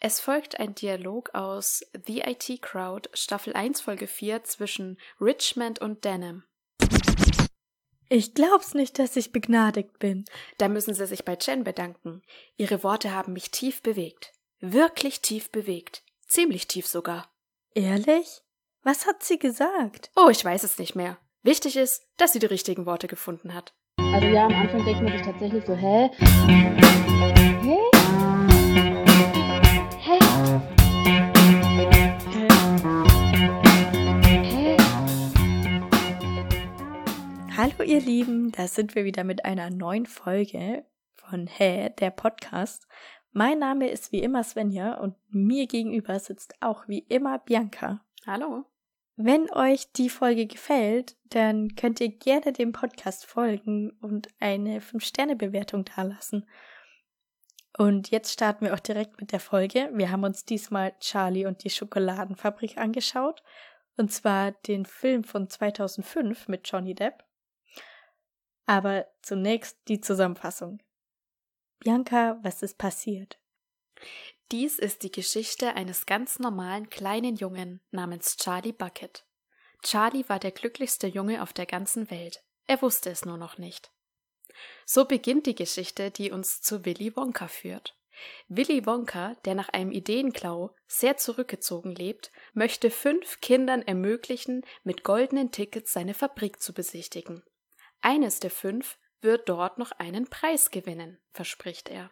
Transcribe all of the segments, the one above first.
Es folgt ein Dialog aus The IT Crowd Staffel 1 Folge 4 zwischen Richmond und Denham. Ich glaub's nicht, dass ich begnadigt bin. Da müssen Sie sich bei Jen bedanken. Ihre Worte haben mich tief bewegt. Wirklich tief bewegt. Ziemlich tief sogar. Ehrlich? Was hat sie gesagt? Oh, ich weiß es nicht mehr. Wichtig ist, dass sie die richtigen Worte gefunden hat. Also ja, am Anfang denkt man sich tatsächlich so, hä? Hä? Hallo ihr Lieben, da sind wir wieder mit einer neuen Folge von Hä, der Podcast. Mein Name ist wie immer Svenja und mir gegenüber sitzt auch wie immer Bianca. Hallo. Wenn euch die Folge gefällt, dann könnt ihr gerne dem Podcast folgen und eine 5-Sterne-Bewertung dalassen. Und jetzt starten wir auch direkt mit der Folge. Wir haben uns diesmal Charlie und die Schokoladenfabrik angeschaut. Und zwar den Film von 2005 mit Johnny Depp. Aber zunächst die Zusammenfassung. Bianca, was ist passiert? Dies ist die Geschichte eines ganz normalen kleinen Jungen namens Charlie Bucket. Charlie war der glücklichste Junge auf der ganzen Welt. Er wusste es nur noch nicht. So beginnt die Geschichte, die uns zu Willy Wonka führt. Willy Wonka, der nach einem Ideenklau sehr zurückgezogen lebt, möchte fünf Kindern ermöglichen, mit goldenen Tickets seine Fabrik zu besichtigen. Eines der fünf wird dort noch einen Preis gewinnen, verspricht er.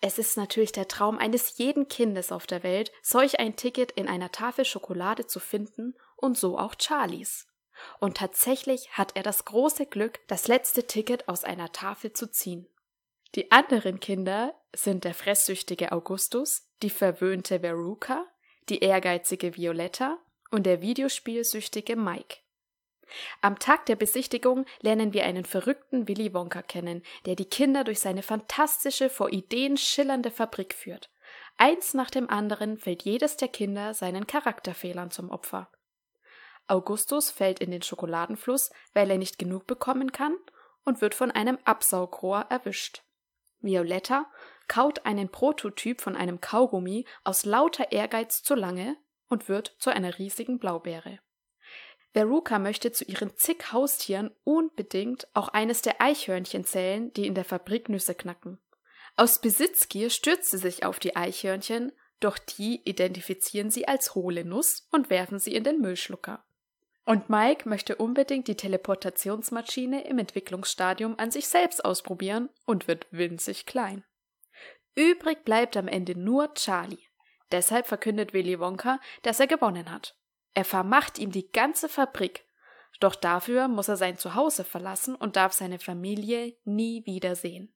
Es ist natürlich der Traum eines jeden Kindes auf der Welt, solch ein Ticket in einer Tafel Schokolade zu finden und so auch Charlies. Und tatsächlich hat er das große Glück, das letzte Ticket aus einer Tafel zu ziehen. Die anderen Kinder sind der fresssüchtige Augustus, die verwöhnte Veruca, die ehrgeizige Violetta und der videospielsüchtige Mike. Am Tag der Besichtigung lernen wir einen verrückten Willy Wonka kennen, der die Kinder durch seine fantastische, vor Ideen schillernde Fabrik führt. Eins nach dem anderen fällt jedes der Kinder seinen Charakterfehlern zum Opfer. Augustus fällt in den Schokoladenfluss, weil er nicht genug bekommen kann und wird von einem Absaugrohr erwischt. Violetta kaut einen Prototyp von einem Kaugummi aus lauter Ehrgeiz zu lange und wird zu einer riesigen Blaubeere. Veruca möchte zu ihren zig Haustieren unbedingt auch eines der Eichhörnchen zählen, die in der Fabrik Nüsse knacken. Aus Besitzgier stürzt sie sich auf die Eichhörnchen, doch die identifizieren sie als hohle Nuss und werfen sie in den Müllschlucker. Und Mike möchte unbedingt die Teleportationsmaschine im Entwicklungsstadium an sich selbst ausprobieren und wird winzig klein. Übrig bleibt am Ende nur Charlie. Deshalb verkündet Willy Wonka, dass er gewonnen hat. Er vermacht ihm die ganze Fabrik. Doch dafür muss er sein Zuhause verlassen und darf seine Familie nie wiedersehen.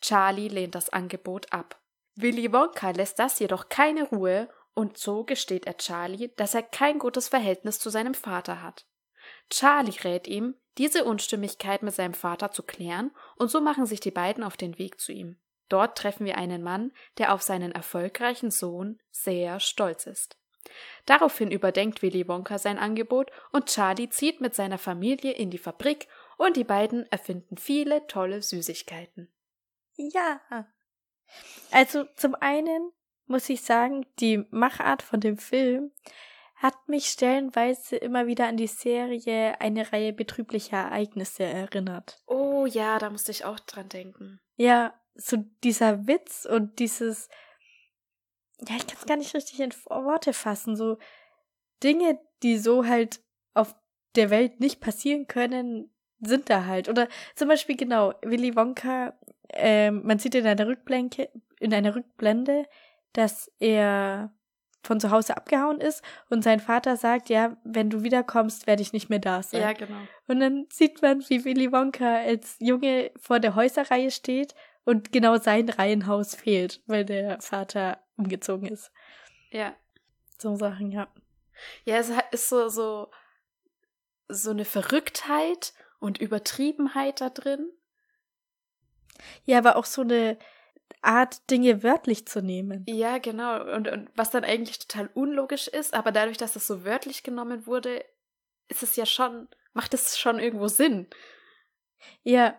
Charlie lehnt das Angebot ab. Willy Wonka lässt das jedoch keine Ruhe und so gesteht er Charlie, dass er kein gutes Verhältnis zu seinem Vater hat. Charlie rät ihm, diese Unstimmigkeit mit seinem Vater zu klären, und so machen sich die beiden auf den Weg zu ihm. Dort treffen wir einen Mann, der auf seinen erfolgreichen Sohn sehr stolz ist. Daraufhin überdenkt Willy Wonka sein Angebot und Charlie zieht mit seiner Familie in die Fabrik und die beiden erfinden viele tolle Süßigkeiten. Ja. Also zum einen muss ich sagen, die Machart von dem Film hat mich stellenweise immer wieder an die Serie Eine Reihe betrüblicher Ereignisse erinnert. Oh ja, da musste ich auch dran denken. Ja, so dieser Witz und dieses ja, ich kann es gar nicht richtig in Worte fassen. So Dinge, die so halt auf der Welt nicht passieren können, sind da halt. Oder zum Beispiel genau, Willy Wonka, ähm, man sieht in einer Rückblende, in einer Rückblende, dass er von zu Hause abgehauen ist und sein Vater sagt, ja, wenn du wiederkommst, werde ich nicht mehr da sein. Ja, genau. Und dann sieht man, wie Willy Wonka als Junge vor der Häuserreihe steht und genau sein Reihenhaus fehlt, weil der Vater umgezogen ist. Ja. So Sachen, ja. Ja, es ist so, so, so eine Verrücktheit und Übertriebenheit da drin. Ja, aber auch so eine Art, Dinge wörtlich zu nehmen. Ja, genau. Und, und was dann eigentlich total unlogisch ist, aber dadurch, dass es so wörtlich genommen wurde, ist es ja schon, macht es schon irgendwo Sinn. Ja.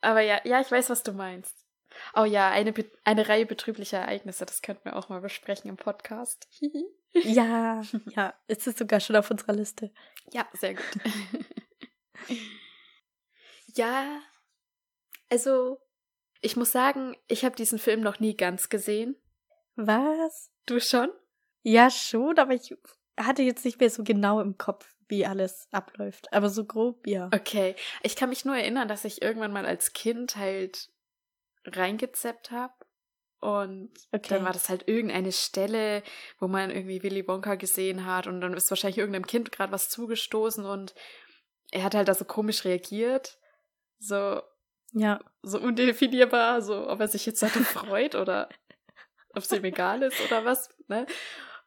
Aber ja, ja, ich weiß, was du meinst. Oh ja, eine, Be- eine Reihe betrüblicher Ereignisse, das könnten wir auch mal besprechen im Podcast. Ja, ja, es ist sogar schon auf unserer Liste. ja, sehr gut. ja, also ich muss sagen, ich habe diesen Film noch nie ganz gesehen. Was? Du schon? Ja, schon, aber ich hatte jetzt nicht mehr so genau im Kopf, wie alles abläuft. Aber so grob, ja. Okay. Ich kann mich nur erinnern, dass ich irgendwann mal als Kind halt reingezappt habe. Und Okay. dann war das halt irgendeine Stelle, wo man irgendwie Willy Wonka gesehen hat und dann ist wahrscheinlich irgendeinem Kind gerade was zugestoßen und er hat halt da so komisch reagiert. So, Ja. so undefinierbar, so ob er sich jetzt hatte freut oder ob es ihm egal ist oder was, ne?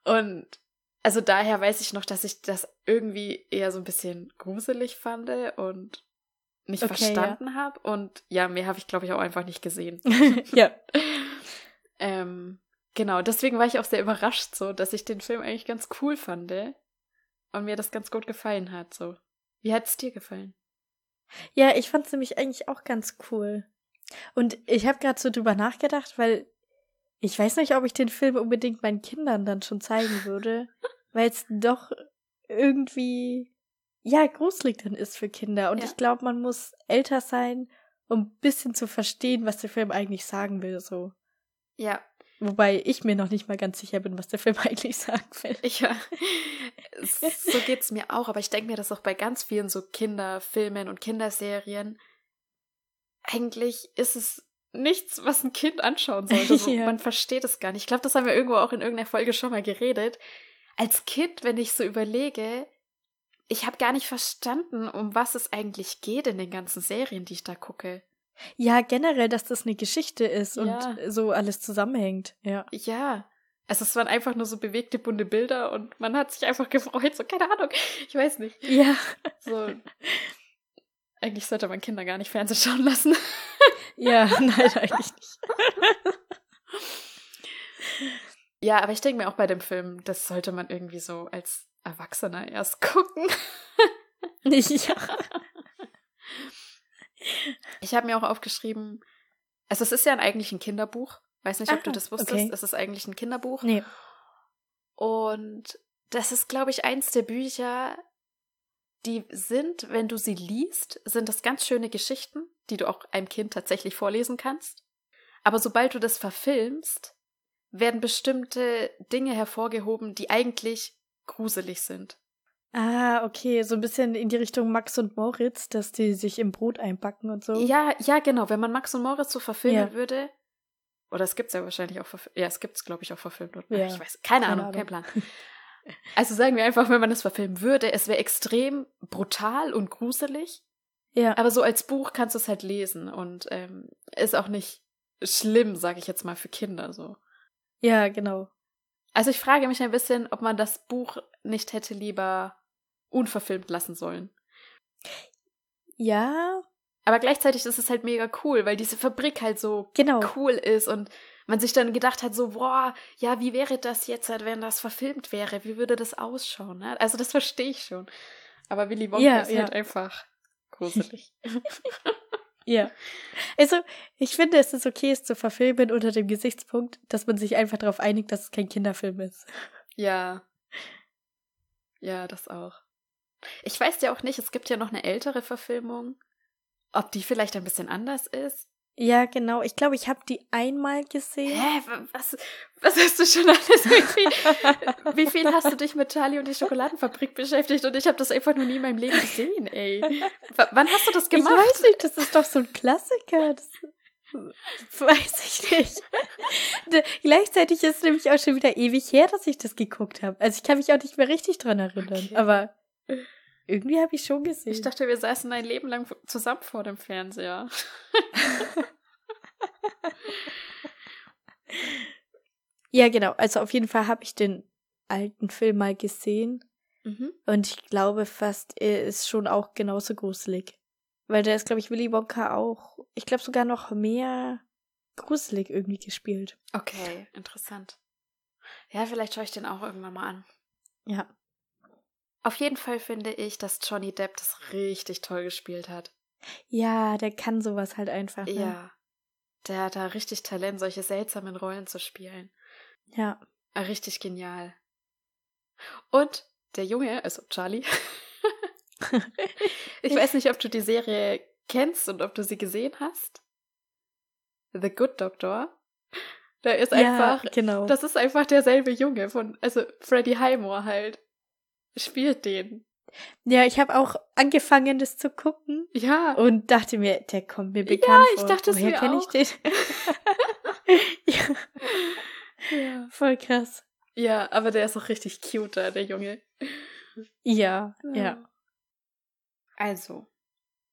Und also daher weiß ich noch, dass ich das irgendwie eher so ein bisschen gruselig fand und nicht Okay, verstanden habe. Und ja, mehr habe ich, glaube ich, auch einfach nicht gesehen. ja. ähm, genau, deswegen war ich auch sehr überrascht, so, dass ich den Film eigentlich ganz cool fand und mir das ganz gut gefallen hat. So, wie hat es dir gefallen? Ja, ich fand's nämlich eigentlich auch ganz cool. Und ich habe gerade so drüber nachgedacht, weil ich weiß nicht, ob ich den Film unbedingt meinen Kindern dann schon zeigen würde, weil es doch irgendwie ja gruselig dann ist für Kinder. Und Ja. ich glaube, man muss älter sein, um ein bisschen zu verstehen, was der Film eigentlich sagen will. So, Ja, wobei ich mir noch nicht mal ganz sicher bin, was der Film eigentlich sagen will. Ja, so geht's mir auch, aber ich denke mir das auch bei ganz vielen so Kinderfilmen und Kinderserien. Eigentlich ist es nichts, was ein Kind anschauen sollte. So, Ja. Man versteht es gar nicht. Ich glaube, das haben wir irgendwo auch in irgendeiner Folge schon mal geredet. Als Kind, wenn ich so überlege, ich habe gar nicht verstanden, um was es eigentlich geht in den ganzen Serien, die ich da gucke. Ja, generell, dass das eine Geschichte ist Ja. und so alles zusammenhängt. Ja. Ja. Also es waren einfach nur so bewegte bunte Bilder und man hat sich einfach gefreut, so keine Ahnung, ich weiß nicht. Ja. So. Eigentlich sollte man Kinder gar nicht Fernsehen schauen lassen. Ja, nein, eigentlich nicht. Ja, aber ich denke mir auch bei dem Film, das sollte man irgendwie so als Erwachsener erst gucken. ja. Ich habe mir auch aufgeschrieben, also es ist ja eigentlich ein Kinderbuch. Weiß nicht, ob du Ah, das wusstest. okay. Es ist eigentlich ein Kinderbuch. Nee. Und das ist, glaube ich, eins der Bücher, die sind, wenn du sie liest, sind das ganz schöne Geschichten, die du auch einem Kind tatsächlich vorlesen kannst. Aber sobald du das verfilmst, werden bestimmte Dinge hervorgehoben, die eigentlich gruselig sind. Ah, okay, so ein bisschen in die Richtung Max und Moritz, dass die sich im Brot einpacken und so. Ja, ja, genau. Wenn man Max und Moritz so verfilmen Ja. würde, oder es gibt's ja wahrscheinlich auch verfilmt. Ja, es gibt's, glaube ich, auch verfilmt. Oder? Ja. Ich weiß, keine, Keine Ahnung, kein Ahnung. Plan. Also sagen wir einfach, wenn man es verfilmen würde, es wäre extrem brutal und gruselig. Ja. Aber so als Buch kannst du es halt lesen und ähm, ist auch nicht schlimm, sage ich jetzt mal, für Kinder so. Ja, genau. Also ich frage mich ein bisschen, ob man das Buch nicht hätte lieber unverfilmt lassen sollen. Ja, Aber gleichzeitig ist es halt mega cool, weil diese Fabrik halt so genau. cool ist und man sich dann gedacht hat, so, boah, ja, wie wäre das jetzt, halt, wenn das verfilmt wäre? Wie würde das ausschauen? Ne? Also das verstehe ich schon. Aber Willy Wonka Ja, ist ja. halt einfach gruselig. Ja. Also, ich finde, es ist okay, es zu verfilmen unter dem Gesichtspunkt, dass man sich einfach darauf einigt, dass es kein Kinderfilm ist. ja. Ja, das auch. Ich weiß ja auch nicht, es gibt ja noch eine ältere Verfilmung. Ob die vielleicht ein bisschen anders ist? Ja, genau. Ich glaube, ich habe die einmal gesehen. Hä? Was, was hast du schon alles? Wie viel, wie viel hast du dich mit Charlie und die Schokoladenfabrik beschäftigt? Und ich habe das einfach noch nie in meinem Leben gesehen, ey. W wann hast du das Ich gemacht? weiß nicht, das ist doch so ein Klassiker. Das, weiß ich nicht. Gleichzeitig ist es nämlich auch schon wieder ewig her, dass ich das geguckt habe. Also ich kann mich auch nicht mehr richtig dran erinnern. Okay. Aber irgendwie habe ich schon gesehen. Ich dachte, wir saßen ein Leben lang zusammen vor dem Fernseher. ja, genau. Also auf jeden Fall habe ich den alten Film mal gesehen. Mhm. Und ich glaube fast, er ist schon auch genauso gruselig. Weil da ist, glaube ich, Willy Wonka auch, ich glaube sogar noch mehr gruselig irgendwie gespielt. Okay, interessant. Ja, vielleicht schaue ich den auch irgendwann mal an. Ja. Auf jeden Fall finde ich, dass Johnny Depp das richtig toll gespielt hat. Ja, der kann sowas halt einfach. Ne? Ja. Der hat da richtig Talent, solche seltsamen Rollen zu spielen. Ja. Ah, Richtig genial. Und der Junge, also Charlie, ich weiß nicht, ob du die Serie kennst und ob du sie gesehen hast. The Good Doctor. Da ist einfach, ja, genau. das ist einfach derselbe Junge von, also Freddie Highmore halt. Spielt den. ja, ich habe auch angefangen, das zu gucken Ja. und dachte mir, der kommt mir bekannt ich vor. dachte es Woher mir kenn auch. ich den? ja, ja. voll krass. Ja, aber der ist auch richtig cute, da, der Junge. Ja, ja. Also,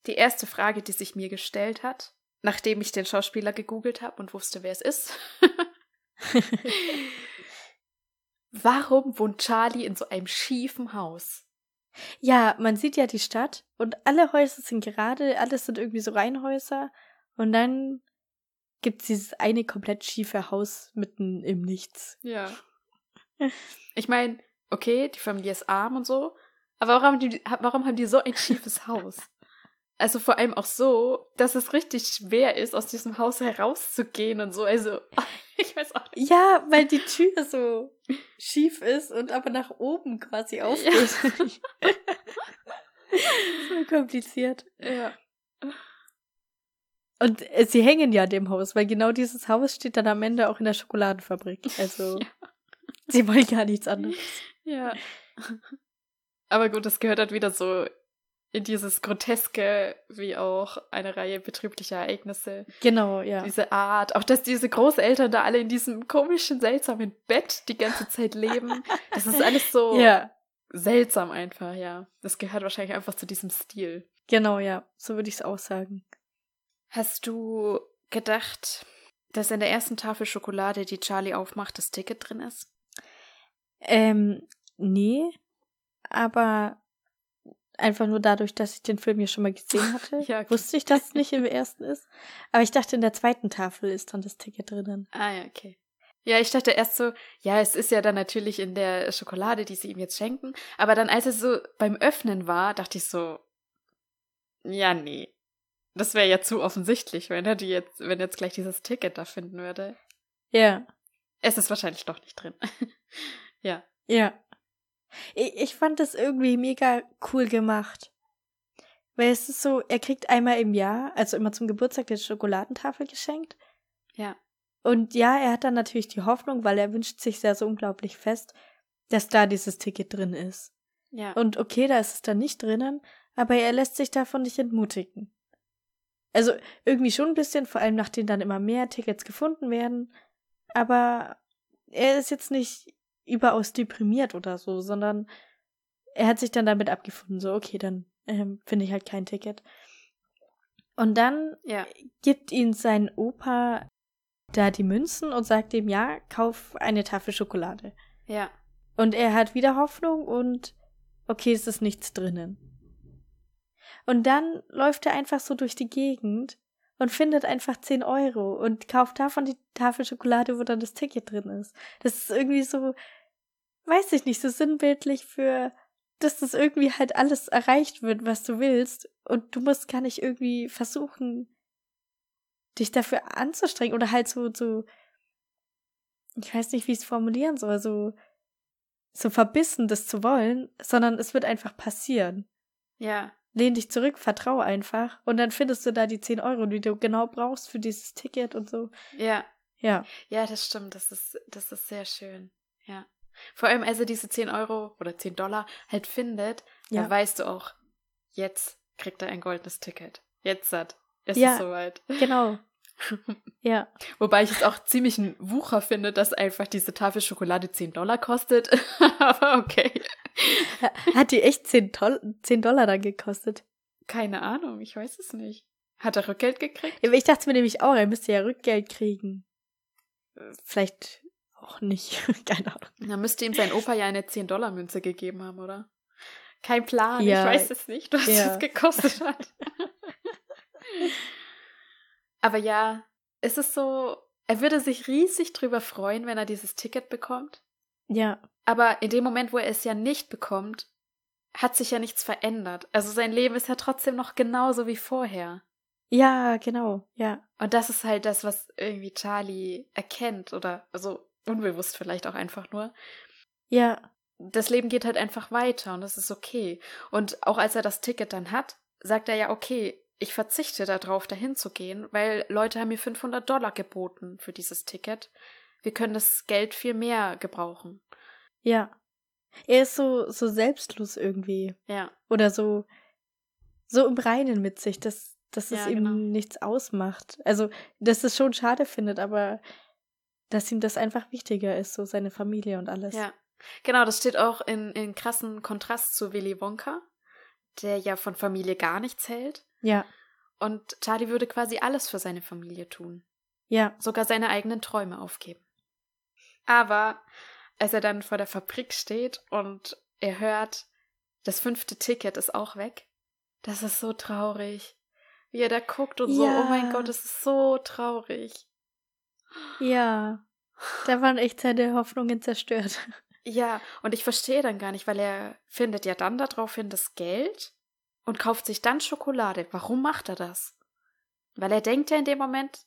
die erste Frage, die sich mir gestellt hat, nachdem ich den Schauspieler gegoogelt habe und wusste, wer es ist. Warum wohnt Charlie in so einem schiefen Haus? Ja, man sieht ja die Stadt und alle Häuser sind gerade, alles sind irgendwie so Reihenhäuser und dann gibt's dieses eine komplett schiefe Haus mitten im Nichts. Ja. Ich meine, okay, die Familie ist arm und so, aber warum haben die, warum haben die so ein schiefes Haus? Also vor allem auch so, dass es richtig schwer ist, aus diesem Haus herauszugehen und so. Also, ich weiß auch nicht. Ja, weil die Tür so schief ist und aber nach oben quasi aufgeht. so kompliziert. Ja. Und äh, sie hängen ja dem Haus, weil genau dieses Haus steht dann am Ende auch in der Schokoladenfabrik. Also Ja. sie wollen gar nichts anderes. Ja. Aber gut, das gehört halt wieder so in dieses Groteske, wie auch eine Reihe betrieblicher Ereignisse. Genau, ja. Diese Art, auch dass diese Großeltern da alle in diesem komischen, seltsamen Bett die ganze Zeit leben. Das ist alles so Ja, seltsam einfach, ja. Das gehört wahrscheinlich einfach zu diesem Stil. genau, ja. So würde ich es auch sagen. Hast du gedacht, dass in der ersten Tafel Schokolade, die Charlie aufmacht, das Ticket drin ist? Ähm, nee, aber einfach nur dadurch, dass ich den Film ja schon mal gesehen hatte, Ja, okay. wusste ich, dass es nicht im ersten ist. Aber ich dachte, in der zweiten Tafel ist dann das Ticket drinnen. Ah ja, okay. Ja, ich dachte erst so, ja, es ist ja dann natürlich in der Schokolade, die sie ihm jetzt schenken. Aber dann, als es so beim Öffnen war, dachte ich so, ja, nee. Das wäre ja zu offensichtlich, wenn er die jetzt, wenn er jetzt gleich dieses Ticket da finden würde. Ja, Es ist wahrscheinlich doch nicht drin. ja. ja. Ich, ich fand das irgendwie mega cool gemacht. Weil es ist so, er kriegt einmal im Jahr, also immer zum Geburtstag, die Schokoladentafel geschenkt. Ja. Und ja, er hat dann natürlich die Hoffnung, weil er wünscht sich sehr so unglaublich fest, dass da dieses Ticket drin ist. Ja. Und okay, da ist es dann nicht drinnen, aber er lässt sich davon nicht entmutigen. Also irgendwie schon ein bisschen, vor allem nachdem dann immer mehr Tickets gefunden werden. Aber er ist jetzt nicht überaus deprimiert oder so, sondern er hat sich dann damit abgefunden, so okay, dann ähm, finde ich halt kein Ticket. Und dann ja. gibt ihn sein Opa da die Münzen und sagt ihm, ja, kauf eine Tafel Schokolade. Ja. Und er hat wieder Hoffnung und okay, es ist nichts drinnen. Und dann läuft er einfach so durch die Gegend und findet einfach 10 Euro und kauft davon die Tafel Schokolade, wo dann das Ticket drin ist. Das ist irgendwie so, weiß ich nicht, so sinnbildlich für, dass das irgendwie halt alles erreicht wird, was du willst. Und du musst gar nicht irgendwie versuchen, dich dafür anzustrengen oder halt so, so, ich weiß nicht, wie ich es formulieren soll, so, so verbissen, das zu wollen, sondern es wird einfach passieren. Ja. Lehn dich zurück, vertrau einfach und dann findest du da die 10 Euro, die du genau brauchst für dieses Ticket und so. Ja. Ja. Ja, das stimmt. Das ist, das ist sehr schön. Ja. Vor allem, als er diese 10 Euro oder 10 Dollar halt findet, Ja. dann weißt du auch, jetzt kriegt er ein goldenes Ticket. Jetzt hat. Es Ja. ist soweit. Genau. Ja. Wobei ich es auch ziemlich ein Wucher finde, dass einfach diese Tafel Schokolade 10 Dollar kostet. Aber okay. Hat die echt 10, Toll 10 Dollar dann gekostet? Keine Ahnung, ich weiß es nicht. Hat er Rückgeld gekriegt? Ich dachte mir nämlich auch, er müsste ja Rückgeld kriegen. Äh, Vielleicht auch nicht. Keine Ahnung. Da müsste ihm sein Opa ja eine 10-Dollar-Münze gegeben haben, oder? Kein Plan, Ja. ich weiß es nicht, was Ja. es gekostet hat. Aber ja, es ist so, er würde sich riesig drüber freuen, wenn er dieses Ticket bekommt. Ja. Aber in dem Moment, wo er es ja nicht bekommt, hat sich ja nichts verändert. Also sein Leben ist ja trotzdem noch genauso wie vorher. Ja, genau, ja. Und das ist halt das, was irgendwie Charlie erkennt oder also unbewusst vielleicht auch einfach nur. Ja. Das Leben geht halt einfach weiter und das ist okay. Und auch als er das Ticket dann hat, sagt er ja, okay, ich verzichte darauf, dahin zu gehen, weil Leute haben mir 500 Dollar geboten für dieses Ticket. Wir können das Geld viel mehr gebrauchen. Ja. Er ist so, so selbstlos irgendwie. Ja. Oder so, so im Reinen mit sich, dass, dass es Ja, ihm genau. nichts ausmacht. Also, dass es schon schade findet, aber dass ihm das einfach wichtiger ist, so seine Familie und alles. Ja. Genau, das steht auch in, in krassen Kontrast zu Willy Wonka, der ja von Familie gar nichts hält. Ja, Und Charlie würde quasi alles für seine Familie tun. ja, sogar seine eigenen Träume aufgeben. Aber als er dann vor der Fabrik steht und er hört, das fünfte Ticket ist auch weg, das ist so traurig. Wie er da guckt und so, Ja. oh mein Gott, das ist so traurig. ja. Da waren echt seine Hoffnungen zerstört. Ja, und ich verstehe dann gar nicht, weil er findet ja dann daraufhin das Geld und kauft sich dann Schokolade. Warum macht er das? Weil er denkt ja in dem Moment,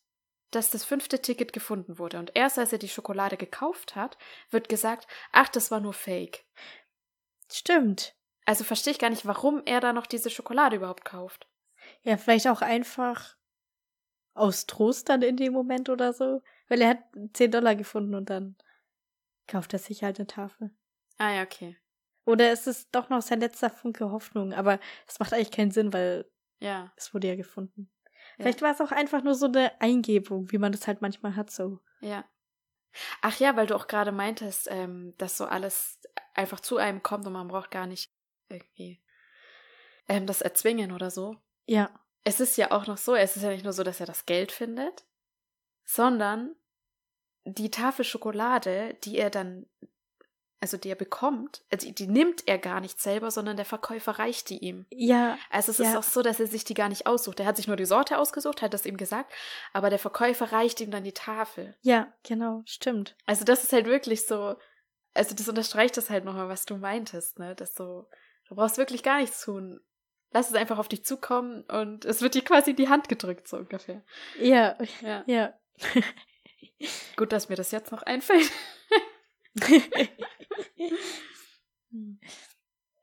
dass das fünfte Ticket gefunden wurde. Und erst als er die Schokolade gekauft hat, wird gesagt, ach, das war nur Fake. Stimmt. Also verstehe ich gar nicht, warum er da noch diese Schokolade überhaupt kauft. Ja, vielleicht auch einfach aus Trost dann in dem Moment oder so. Weil er hat 10 Dollar gefunden und dann kauft er sich halt eine Tafel. Ah ja, okay. Oder es ist doch noch sein letzter Funke Hoffnung, aber es macht eigentlich keinen Sinn, weil Ja. es wurde ja gefunden. Vielleicht war es auch einfach nur so eine Eingebung, wie man das halt manchmal hat, so. Ja. Ach ja, weil du auch gerade meintest, ähm, dass so alles einfach zu einem kommt und man braucht gar nicht irgendwie ähm, das erzwingen oder so. Ja. Es ist ja auch noch so, es ist ja nicht nur so, dass er das Geld findet, sondern die Tafel Schokolade, die er dann, also die er bekommt, also die, die nimmt er gar nicht selber, sondern der Verkäufer reicht die ihm. Ja, Also es Ja. ist auch so, dass er sich die gar nicht aussucht. Er hat sich nur die Sorte ausgesucht, hat das ihm gesagt, aber der Verkäufer reicht ihm dann die Tafel. ja, genau, stimmt. Also das ist halt wirklich so, also das unterstreicht das halt nochmal, was du meintest, ne? Dass so, du brauchst wirklich gar nichts tun. Lass es einfach auf dich zukommen und es wird dir quasi in die Hand gedrückt, so ungefähr. Ja, Ja. ja. Gut, dass mir das jetzt noch einfällt.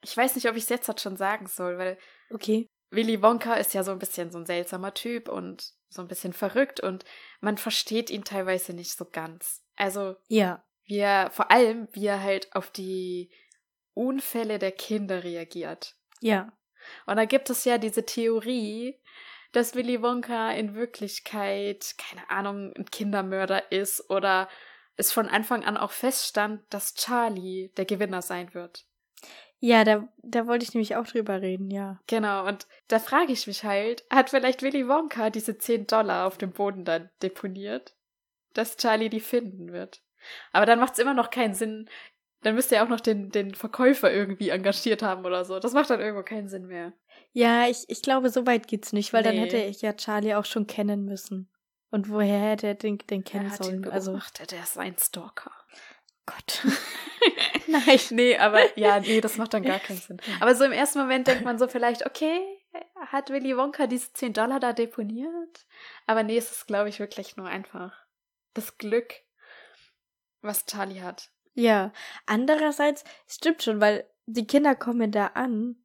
Ich weiß nicht, ob ich es jetzt halt schon sagen soll, weil okay. Willy Wonka ist ja so ein bisschen so ein seltsamer Typ und so ein bisschen verrückt und man versteht ihn teilweise nicht so ganz. Also Ja. wie er, vor allem, wie er halt auf die Unfälle der Kinder reagiert. Ja. Und da gibt es ja diese Theorie, dass Willy Wonka in Wirklichkeit, keine Ahnung, ein Kindermörder ist oder es von Anfang an auch feststand, dass Charlie der Gewinner sein wird. Ja, da, da wollte ich nämlich auch drüber reden, ja. Genau, und da frage ich mich halt, hat vielleicht Willy Wonka diese 10 Dollar auf dem Boden dann deponiert, dass Charlie die finden wird? Aber dann macht es immer noch keinen Sinn. Dann müsste er auch noch den, den Verkäufer irgendwie engagiert haben oder so. Das macht dann irgendwo keinen Sinn mehr. Ja, ich, ich glaube, so weit geht's nicht, weil dann Nee. hätte ich ja Charlie auch schon kennen müssen. Und woher hätte er den, den kennen er sollen? Also, beobachtet, er ist ein Stalker. Gott. Nein. Nee, aber ja, nee, das macht dann gar keinen Sinn. Aber so im ersten Moment denkt man so vielleicht, okay, hat Willy Wonka diese 10 Dollar da deponiert? Aber nee, es ist, glaube ich, wirklich nur einfach das Glück, was Charlie hat. Ja, andererseits stimmt schon, weil die Kinder kommen da an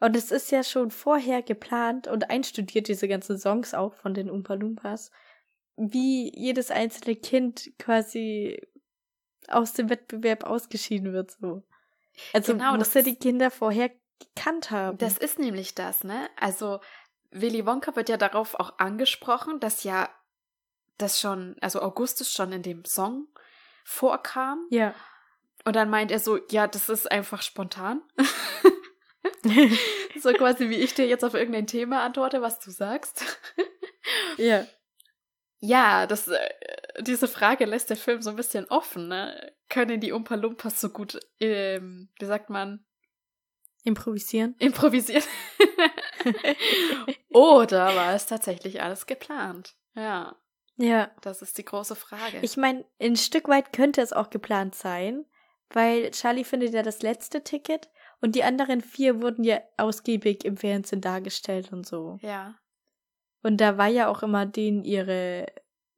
und es ist ja schon vorher geplant und einstudiert, diese ganzen Songs auch von den Umpa Lumpas, wie jedes einzelne Kind quasi aus dem Wettbewerb ausgeschieden wird, so. Also Genau, muss ist- die Kinder vorher gekannt haben. Das ist nämlich das, ne? Also Willy Wonka wird ja darauf auch angesprochen, dass ja das schon, also Augustus schon in dem Song vorkam. ja. Und dann meint er so, ja, das ist einfach spontan. so quasi wie ich dir jetzt auf irgendein Thema antworte, was du sagst. ja. Ja, das, äh, diese Frage lässt der Film so ein bisschen offen, ne? Können die Umpa Lumpas so gut, ähm, wie sagt man, Improvisieren. improvisieren? Oder war es tatsächlich alles geplant? Ja, Ja. das ist die große Frage. Ich meine, ein Stück weit könnte es auch geplant sein, weil Charlie findet ja das letzte Ticket und die anderen vier wurden ja ausgiebig im Fernsehen dargestellt und so. ja. Und da war ja auch immer denen ihre,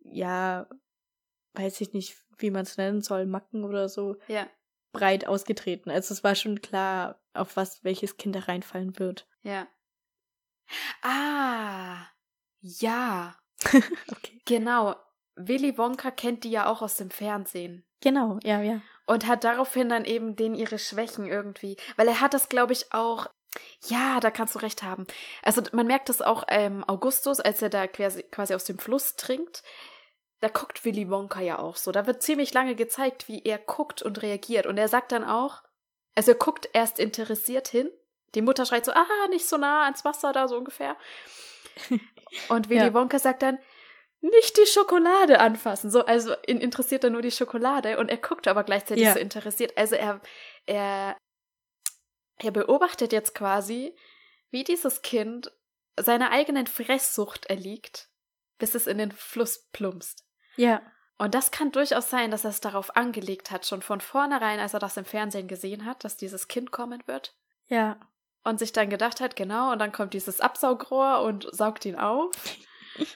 ja, weiß ich nicht, wie man es nennen soll, Macken oder so, Ja, breit ausgetreten. Also es war schon klar, auf was welches Kind da reinfallen wird. ja. Ah, ja, Okay. genau. Willy Wonka kennt die ja auch aus dem Fernsehen. Genau, ja, ja. Und hat daraufhin dann eben denen ihre Schwächen irgendwie. Weil er hat das, glaube ich, auch. Ja, da kannst du recht haben. Also man merkt das auch ähm, Augustus, als er da quasi, quasi aus dem Fluss trinkt. Da guckt Willy Wonka ja auch so. Da wird ziemlich lange gezeigt, wie er guckt und reagiert. Und er sagt dann auch, also er guckt erst interessiert hin. Die Mutter schreit so, ah, nicht so nah ans Wasser da so ungefähr. Und Willy Ja. Wonka sagt dann, nicht die Schokolade anfassen. So, also ihn interessiert er nur die Schokolade und er guckt aber gleichzeitig Ja. so interessiert. Also er, er, er beobachtet jetzt quasi, wie dieses Kind seiner eigenen Fresssucht erliegt, bis es in den Fluss plumpst. Ja, Und das kann durchaus sein, dass er es darauf angelegt hat, schon von vornherein, als er das im Fernsehen gesehen hat, dass dieses Kind kommen wird. ja. Und sich dann gedacht hat, genau, und dann kommt dieses Absaugrohr und saugt ihn auf.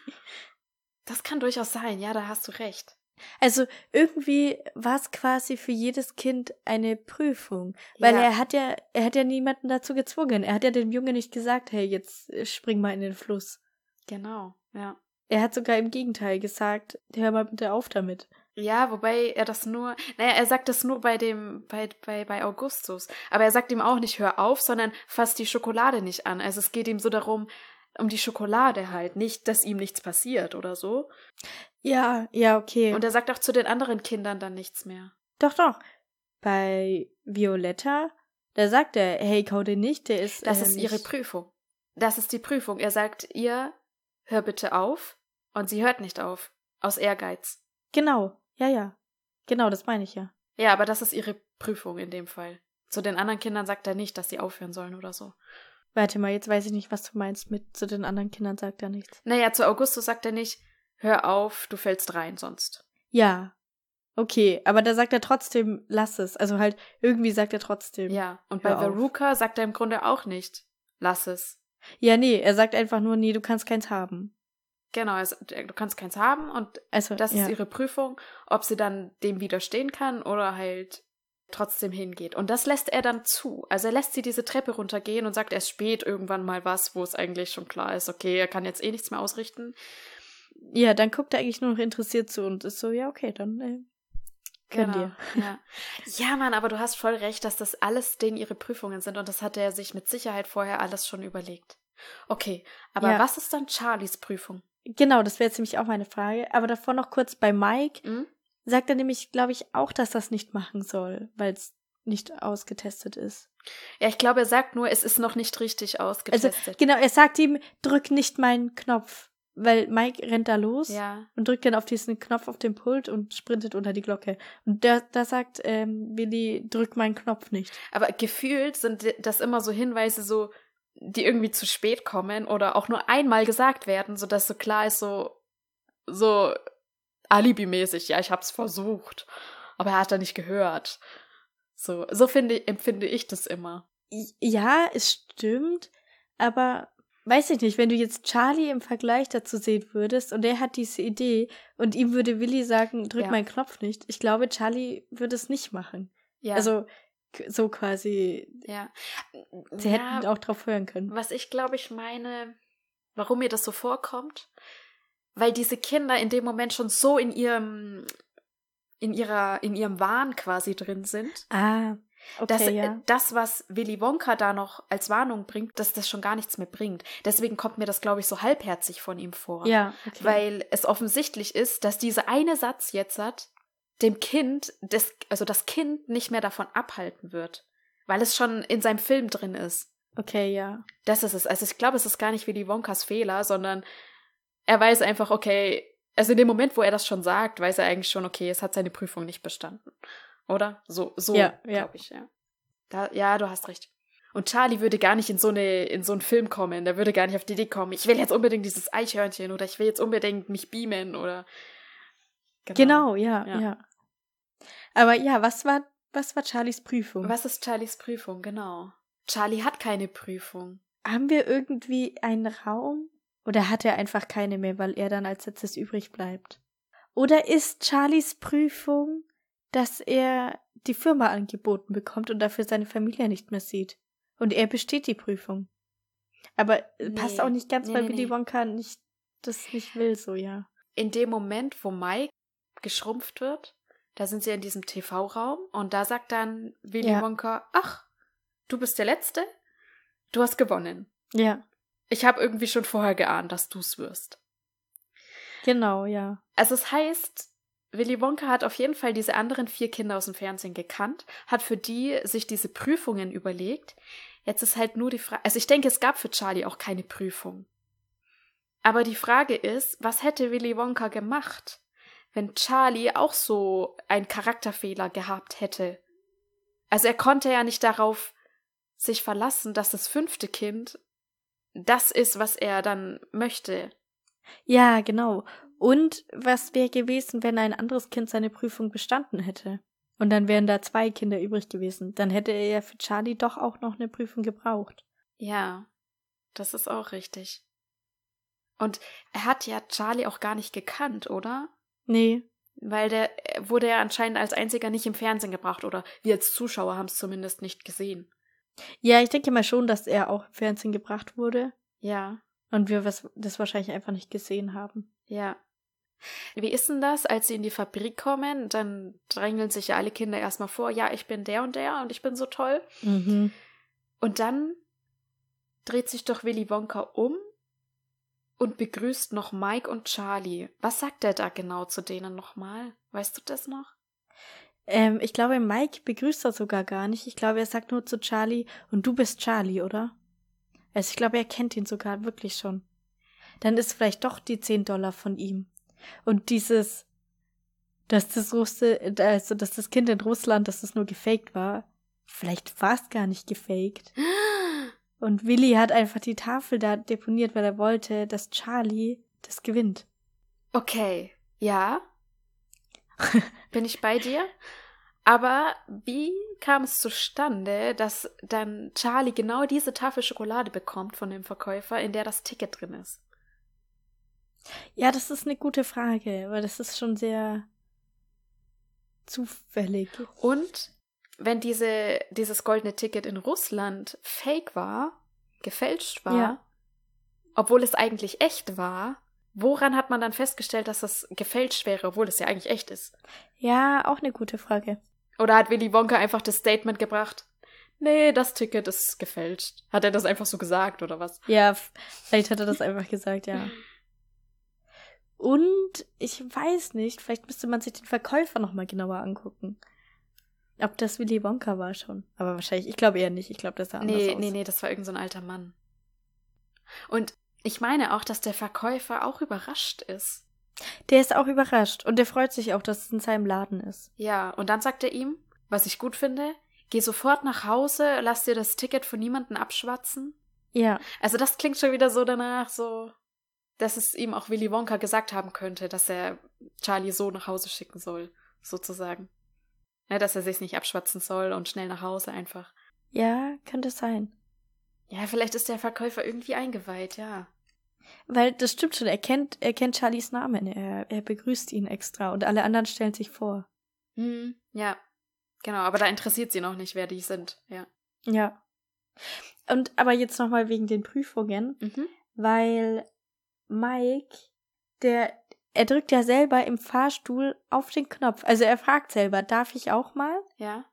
Das kann durchaus sein, ja, da hast du recht. Also irgendwie war es quasi für jedes Kind eine Prüfung, weil Ja. er hat ja, er hat ja niemanden dazu gezwungen. Er hat ja dem Jungen nicht gesagt, hey, jetzt äh, spring mal in den Fluss. Genau, ja. Er hat sogar im Gegenteil gesagt, hör mal bitte auf damit. Ja, wobei er das nur, naja, er sagt das nur bei dem, bei, bei, bei Augustus. Aber er sagt ihm auch nicht, hör auf, sondern fass die Schokolade nicht an. Also es geht ihm so darum, um die Schokolade halt, nicht, dass ihm nichts passiert oder so. Ja, ja, okay. Und er sagt auch zu den anderen Kindern dann nichts mehr. doch, doch. Bei Violetta, da sagt er, hey, kau den nicht, der ist. Das äh, ist ihre Prüfung. Das ist die Prüfung. Er sagt ihr, hör bitte auf. Und sie hört nicht auf. Aus Ehrgeiz. Genau, ja, ja. Genau, das meine ich ja. Ja, aber das ist ihre Prüfung in dem Fall. Zu den anderen Kindern sagt er nicht, dass sie aufhören sollen oder so. Warte mal, jetzt weiß ich nicht, was du meinst mit zu den anderen Kindern sagt er nichts. Naja, zu Augustus sagt er nicht, hör auf, du fällst rein sonst. Ja. Okay, aber da sagt er trotzdem, lass es. Also halt, irgendwie sagt er trotzdem. Ja, und bei. Veruca sagt er im Grunde auch nicht, lass es. Ja, nee, er sagt einfach nur, nee, du kannst keins haben. Genau, sagt, du kannst keins haben und Also, das ja. ist ihre Prüfung, ob sie dann dem widerstehen kann oder halt trotzdem hingeht. Und das lässt er dann zu. Also er lässt sie diese Treppe runtergehen und sagt erst spät irgendwann mal was, wo es eigentlich schon klar ist, okay, er kann jetzt eh nichts mehr ausrichten. Ja, dann guckt er eigentlich nur noch interessiert zu und ist so, ja, okay, dann äh, könnt ihr. Ja. ja, Mann, aber du hast voll recht, dass das alles denen ihre Prüfungen sind und das hat er sich mit Sicherheit vorher alles schon überlegt. Okay, aber Ja. was ist dann Charlies Prüfung? Genau, das wäre jetzt nämlich auch meine Frage. Aber davor noch kurz bei Mike. Hm? Sagt er nämlich, glaube ich, auch, dass das nicht machen soll, weil es nicht ausgetestet ist. Ja, ich glaube, er sagt nur, es ist noch nicht richtig Also, ausgetestet. genau, er sagt ihm, drück nicht meinen Knopf. Weil Mike rennt da los ja. und drückt dann auf diesen Knopf auf dem Pult und sprintet unter die Glocke. Und da, da sagt ähm, Willi, drück meinen Knopf nicht. Aber gefühlt sind das immer so Hinweise, so, die irgendwie zu spät kommen oder auch nur einmal gesagt werden, sodass so klar ist, so, so alibimäßig, ja, ich hab's versucht. Aber er hat da nicht gehört. So, so finde, empfinde ich das immer. Ja, es stimmt, aber weiß ich nicht, wenn du jetzt Charlie im Vergleich dazu sehen würdest und er hat diese Idee und ihm würde Willi sagen, drück Ja. meinen Knopf nicht. Ich glaube, Charlie würde es nicht machen. Ja. Also so quasi, ja. sie ja, hätten auch drauf hören können. Was ich glaube ich meine, warum mir das so vorkommt, weil diese Kinder in dem Moment schon so in ihrem in ihrer in ihrem Wahn quasi drin sind, Ah, okay, dass ja. das was Willy Wonka da noch als Warnung bringt, dass das schon gar nichts mehr bringt. Deswegen kommt mir das glaube ich so halbherzig von ihm vor, Ja, okay. weil es offensichtlich ist, dass dieser eine Satz jetzt hat, dem Kind, das, also das Kind nicht mehr davon abhalten wird, weil es schon in seinem Film drin ist. okay, ja. Das ist es. Also ich glaube, es ist gar nicht Willy Wonkas Fehler, sondern er weiß einfach, okay, also in dem Moment, wo er das schon sagt, weiß er eigentlich schon, okay, es hat seine Prüfung nicht bestanden. Oder? So, so Ja, ja. glaube ich, ja. Da, ja, du hast recht. Und Charlie würde gar nicht in so, eine, in so einen Film kommen. Der würde gar nicht auf die Idee kommen, ich will jetzt unbedingt dieses Eichhörnchen oder ich will jetzt unbedingt mich beamen oder. Genau, ja, Ja. ja, Aber ja, was war, was war Charlies Prüfung? Was ist Charlies Prüfung? Genau. Charlie hat keine Prüfung. Haben wir irgendwie einen Raum Oder hat er einfach keine mehr, weil er dann als letztes übrig bleibt? Oder ist Charlies Prüfung, dass er die Firma angeboten bekommt und dafür seine Familie nicht mehr sieht? Und er besteht die Prüfung. Aber Nee. passt auch nicht ganz, Nee, weil nee, Willy nee. Wonka nicht, das nicht will, so, ja. In dem Moment, wo Mike geschrumpft wird, da sind sie in diesem TV-Raum und da sagt dann Willy Ja. Wonka, ach, du bist der Letzte? Du hast gewonnen. Ja, Ich habe irgendwie schon vorher geahnt, dass du's wirst. genau, ja. Also es heißt, Willy Wonka hat auf jeden Fall diese anderen vier Kinder aus dem Fernsehen gekannt, hat für die sich diese Prüfungen überlegt. Jetzt ist halt nur die Frage, also ich denke, es gab für Charlie auch keine Prüfung. Aber die Frage ist, was hätte Willy Wonka gemacht, wenn Charlie auch so einen Charakterfehler gehabt hätte? Also er konnte ja nicht darauf sich verlassen, dass das fünfte Kind das ist, was er dann möchte. Ja, genau. Und was wäre gewesen, wenn ein anderes Kind seine Prüfung bestanden hätte? Und dann wären da zwei Kinder übrig gewesen. Dann hätte er ja für Charlie doch auch noch eine Prüfung gebraucht. Ja, das ist auch richtig. Und er hat ja Charlie auch gar nicht gekannt, oder? Nee. Weil der wurde ja anscheinend als einziger nicht im Fernsehen gebracht, oder wir als Zuschauer haben es zumindest nicht gesehen. Ja, ich denke mal schon, dass er auch im Fernsehen gebracht wurde. Ja, Und wir was, das wahrscheinlich einfach nicht gesehen haben. ja. Wie ist denn das, als sie in die Fabrik kommen? Dann drängeln sich ja alle Kinder erstmal vor, ja, ich bin der und der und ich bin so toll. Mhm. Und dann dreht sich doch Willy Wonka um und begrüßt noch Mike und Charlie. Was sagt er da genau zu denen nochmal? Weißt du das noch? Ähm, ich glaube, Mike begrüßt er sogar gar nicht. Ich glaube, er sagt nur zu Charlie, und du bist Charlie, oder? Also ich glaube, er kennt ihn sogar wirklich schon. Dann ist vielleicht doch die 10 Dollar von ihm. Und dieses, dass das Russe, also dass das Kind in Russland, dass das nur gefaked war. Vielleicht war es gar nicht gefaked. Und Willi hat einfach die Tafel da deponiert, weil er wollte, dass Charlie das gewinnt. Okay, ja. Bin ich bei dir? Aber wie kam es zustande, dass dann Charlie genau diese Tafel Schokolade bekommt von dem Verkäufer, in der das Ticket drin ist? Ja, das ist eine gute Frage, weil das ist schon sehr zufällig. Und wenn diese, dieses goldene Ticket in Russland fake war, gefälscht war, Ja. obwohl es eigentlich echt war, woran hat man dann festgestellt, dass das gefälscht wäre, obwohl es ja eigentlich echt ist? Ja, auch eine gute Frage. Oder hat Willy Wonka einfach das Statement gebracht? Nee, das Ticket ist gefälscht. Hat er das einfach so gesagt oder was? Ja, vielleicht hat er das einfach gesagt, ja. Und ich weiß nicht, vielleicht müsste man sich den Verkäufer nochmal genauer angucken. Ob das Willy Wonka war schon. Aber wahrscheinlich, ich glaube eher nicht. Ich glaube, das sah anders Nee, aus. nee, nee, das war irgend so ein alter Mann. Und ich meine auch, dass der Verkäufer auch überrascht ist. Der ist auch überrascht und der freut sich auch, dass es in seinem Laden ist. Ja, und dann sagt er ihm, was ich gut finde, geh sofort nach Hause, lass dir das Ticket von niemandem abschwatzen. Ja, Also das klingt schon wieder so danach, so, dass es ihm auch Willy Wonka gesagt haben könnte, dass er Charlie so nach Hause schicken soll, sozusagen. Ja, dass er sich nicht abschwatzen soll und schnell nach Hause einfach. ja, könnte sein. Ja, vielleicht ist der Verkäufer irgendwie eingeweiht, ja. Weil das stimmt schon, er kennt, er kennt Charlies Namen, er, er begrüßt ihn extra und alle anderen stellen sich vor. Hm, ja. Genau, aber da interessiert sie noch nicht, wer die sind, ja. Ja. Und aber jetzt nochmal wegen den Prüfungen. Mhm. weil Mike, der, er drückt ja selber im Fahrstuhl auf den Knopf. Also er fragt selber, darf ich auch mal? Ja.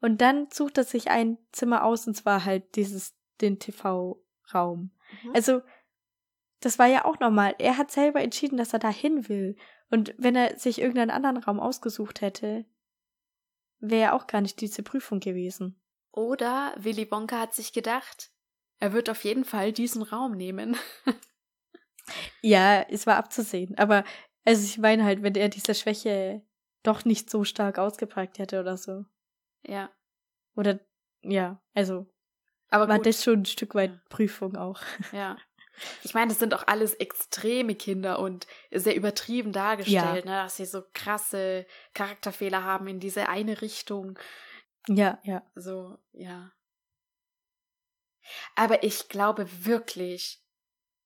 Und dann sucht er sich ein Zimmer aus und zwar halt dieses, den TV-Raum. Mhm. Also, das war ja auch normal. Er hat selber entschieden, dass er da hin will. Und wenn er sich irgendeinen anderen Raum ausgesucht hätte, wäre auch gar nicht diese Prüfung gewesen. Oder Willy Wonka hat sich gedacht, er wird auf jeden Fall diesen Raum nehmen. Ja, es war abzusehen. Aber, also ich meine halt, wenn er diese Schwäche doch nicht so stark ausgeprägt hätte oder so. ja. Oder, ja, also Aber war gut. das schon ein Stück weit Prüfung auch. Ja. Ich meine, das sind auch alles extreme Kinder und sehr übertrieben dargestellt, ne, dass sie so krasse Charakterfehler haben in diese eine Richtung. Ja, ja. So, ja. Aber ich glaube wirklich,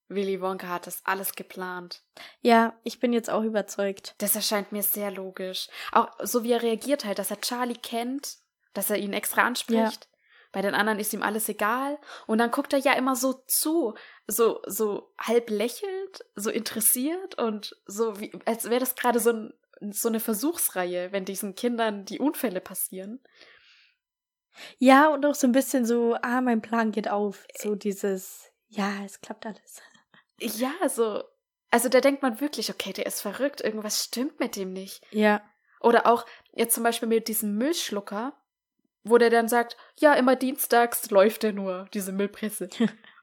Willy Wonka hat das alles geplant. Ja, ich bin jetzt auch überzeugt. Das erscheint mir sehr logisch. Auch so wie er reagiert halt, dass er Charlie kennt, dass er ihn extra anspricht. Bei den anderen ist ihm alles egal. Und dann guckt er ja immer so zu, so, so halb lächelnd, so interessiert und so wie, als wäre das gerade so, ein, so eine Versuchsreihe, wenn diesen Kindern die Unfälle passieren. Ja, und auch so ein bisschen so, ah, mein Plan geht auf. So dieses, ja, es klappt alles. Ja, so. Also da denkt man wirklich, okay, der ist verrückt, irgendwas stimmt mit dem nicht. Ja. Oder auch jetzt zum Beispiel mit diesem Müllschlucker, wo der dann sagt, ja, immer dienstags läuft der nur, diese Müllpresse.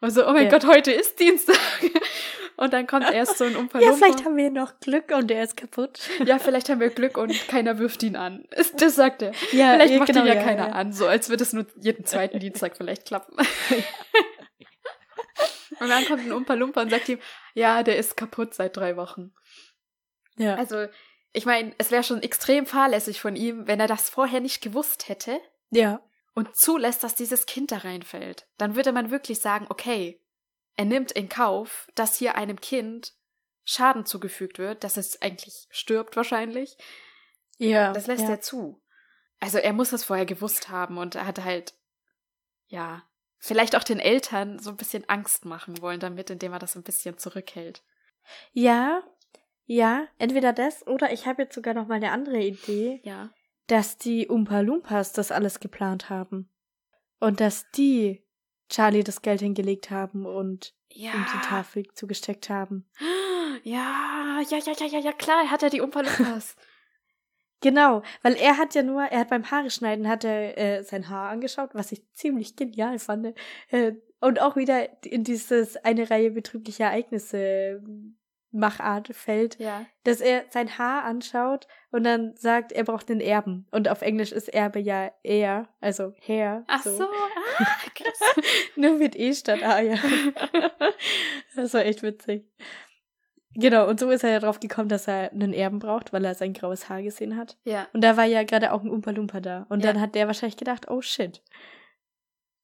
Und so, oh mein Ja. Gott, heute ist Dienstag. Und dann kommt erst so ein Umpa Ja, vielleicht haben wir noch Glück und der ist kaputt. ja, vielleicht haben wir Glück und keiner wirft ihn an. Das sagt er. Ja, Vielleicht ja, macht genau, ihn ja, ja, keiner an, so als würde es nur jeden zweiten Dienstag vielleicht klappen. und dann kommt ein Umpa Lumpa und sagt ihm, ja, der ist kaputt seit drei Wochen. Ja. Also, ich meine, es wäre schon extrem fahrlässig von ihm, wenn er das vorher nicht gewusst hätte ja. und zulässt, dass dieses Kind da reinfällt. Dann würde man wirklich sagen, okay, er nimmt in Kauf, dass hier einem Kind Schaden zugefügt wird, dass es eigentlich stirbt wahrscheinlich. Ja. Das lässt ja. er zu. Also er muss das vorher gewusst haben und er hat halt, ja, vielleicht auch den Eltern so ein bisschen Angst machen wollen damit, indem er das ein bisschen zurückhält. Ja, ja, entweder das oder ich habe jetzt sogar noch mal eine andere Idee, Ja. Dass die Umpa Lumpas das alles geplant haben. Und dass die Charlie das Geld hingelegt haben und Ja. ihm die Tafel zugesteckt haben. Ja, ja, ja, ja, ja, ja, klar, er hat ja die Umpa Lumpas. Genau, weil er hat ja nur, er hat beim Haare schneiden, hat er äh, sein Haar angeschaut, was ich ziemlich genial fand. Äh, und auch wieder in dieses eine Reihe betrüblicher Ereignisse Machart fällt, ja. dass er sein Haar anschaut und dann sagt, er braucht einen Erben. Und auf Englisch ist Erbe ja er, also Herr. Ach so, ah, krass. Nur mit E statt A, ja. das war echt witzig. Genau, und so ist er ja drauf gekommen, dass er einen Erben braucht, weil er sein graues Haar gesehen hat. ja. Und da war ja gerade auch ein Umpa Lumpa da. Und Ja. dann hat der wahrscheinlich gedacht, oh shit.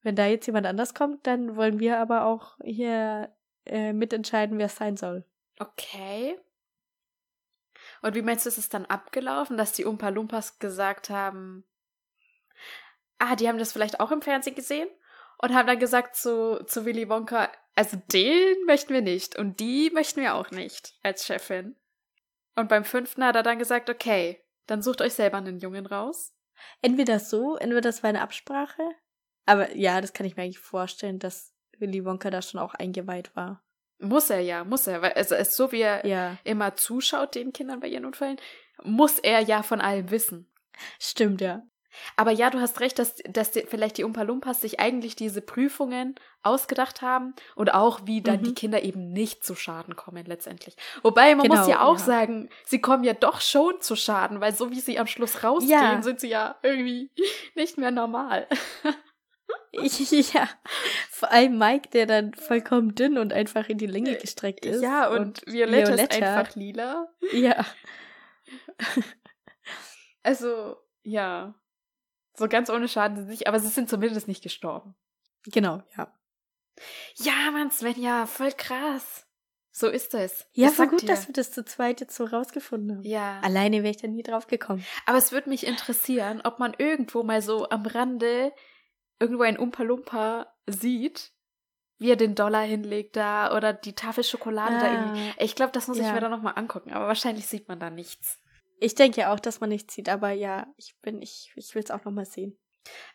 Wenn da jetzt jemand anders kommt, dann wollen wir aber auch hier äh, mitentscheiden, wer es sein soll. Okay. Und wie meinst du, ist es dann abgelaufen, dass die Umpa Lumpas gesagt haben, ah, die haben das vielleicht auch im Fernsehen gesehen und haben dann gesagt zu, zu Willy Wonka, also den möchten wir nicht und die möchten wir auch nicht als Chefin. Und beim fünften hat er dann gesagt, okay, dann sucht euch selber einen Jungen raus. Entweder so, entweder das war eine Absprache. Aber ja, das kann ich mir eigentlich vorstellen, dass Willy Wonka da schon auch eingeweiht war. Muss er ja, muss er, weil also es ist so, wie er Ja, immer zuschaut den Kindern bei ihren Unfällen, muss er ja von allem wissen. stimmt, ja. Aber ja, du hast recht, dass, dass die, vielleicht die Umpa Lumpas sich eigentlich diese Prüfungen ausgedacht haben und auch, wie dann Mhm. die Kinder eben nicht zu Schaden kommen letztendlich. Wobei, man Genau, muss ja auch ja. sagen, sie kommen ja doch schon zu Schaden, weil so wie sie am Schluss rausgehen, Ja. sind sie ja irgendwie nicht mehr normal. ja. Vor allem Mike, der dann vollkommen dünn und einfach in die Länge gestreckt ist. ja, und, Violetta, ist Violetta. einfach lila. Ja. Also, ja. So ganz ohne Schaden sind sie nicht, aber sie sind zumindest nicht gestorben. Genau, ja. Ja, Mann, Svenja, voll krass. So ist es. Ja, sag gut, dir. dass wir das zu zweit jetzt so rausgefunden haben. Ja. Alleine wäre ich da nie drauf gekommen. Aber es würde mich interessieren, ob man irgendwo mal so am Rande irgendwo ein Umpa Lumpa sieht, wie er den Dollar hinlegt da oder die Tafel Schokolade da irgendwie. Ich glaube, das muss ich Ah, ja. mir dann nochmal angucken, aber wahrscheinlich sieht man da nichts. Ich denke ja auch, dass man nichts sieht, aber ja, ich bin, ich, ich will es auch nochmal sehen.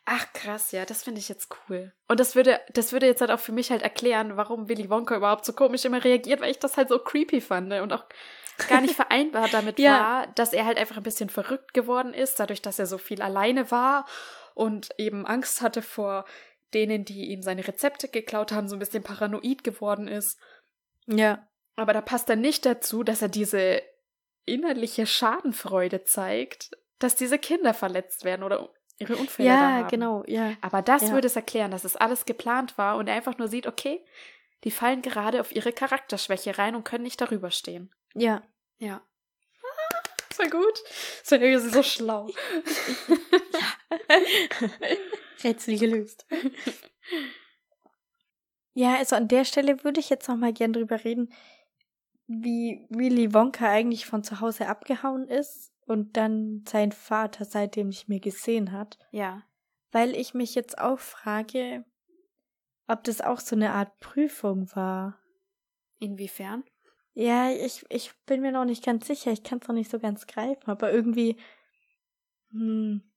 Ach krass, ja, das finde ich jetzt cool. Und das würde, das würde jetzt halt auch für mich halt erklären, warum Willy Wonka überhaupt so komisch immer reagiert, weil ich das halt so creepy fand und auch gar nicht vereinbar damit Ja. war, dass er halt einfach ein bisschen verrückt geworden ist, dadurch, dass er so viel alleine war und eben Angst hatte vor denen, die ihm seine Rezepte geklaut haben, so ein bisschen paranoid geworden ist. Ja. Aber da passt dann nicht dazu, dass er diese innerliche Schadenfreude zeigt, dass diese Kinder verletzt werden oder ihre Unfälle Ja, haben. genau, ja. Aber das Ja. würde es erklären, dass es alles geplant war und er einfach nur sieht, okay, die fallen gerade auf ihre Charakterschwäche rein und können nicht darüber stehen. Ja. Ja. Voll gut. Svenja, wir sind so schlau. Rätsel gelöst. Ja, also an der Stelle würde ich jetzt noch mal gern drüber reden, wie Willy Wonka eigentlich von zu Hause abgehauen ist und dann sein Vater seitdem nicht mehr gesehen hat. Ja. Weil ich mich jetzt auch frage, ob das auch so eine Art Prüfung war. Inwiefern? Ja, ich, ich bin mir noch nicht ganz sicher. Ich kann es noch nicht so ganz greifen, aber irgendwie. Hm.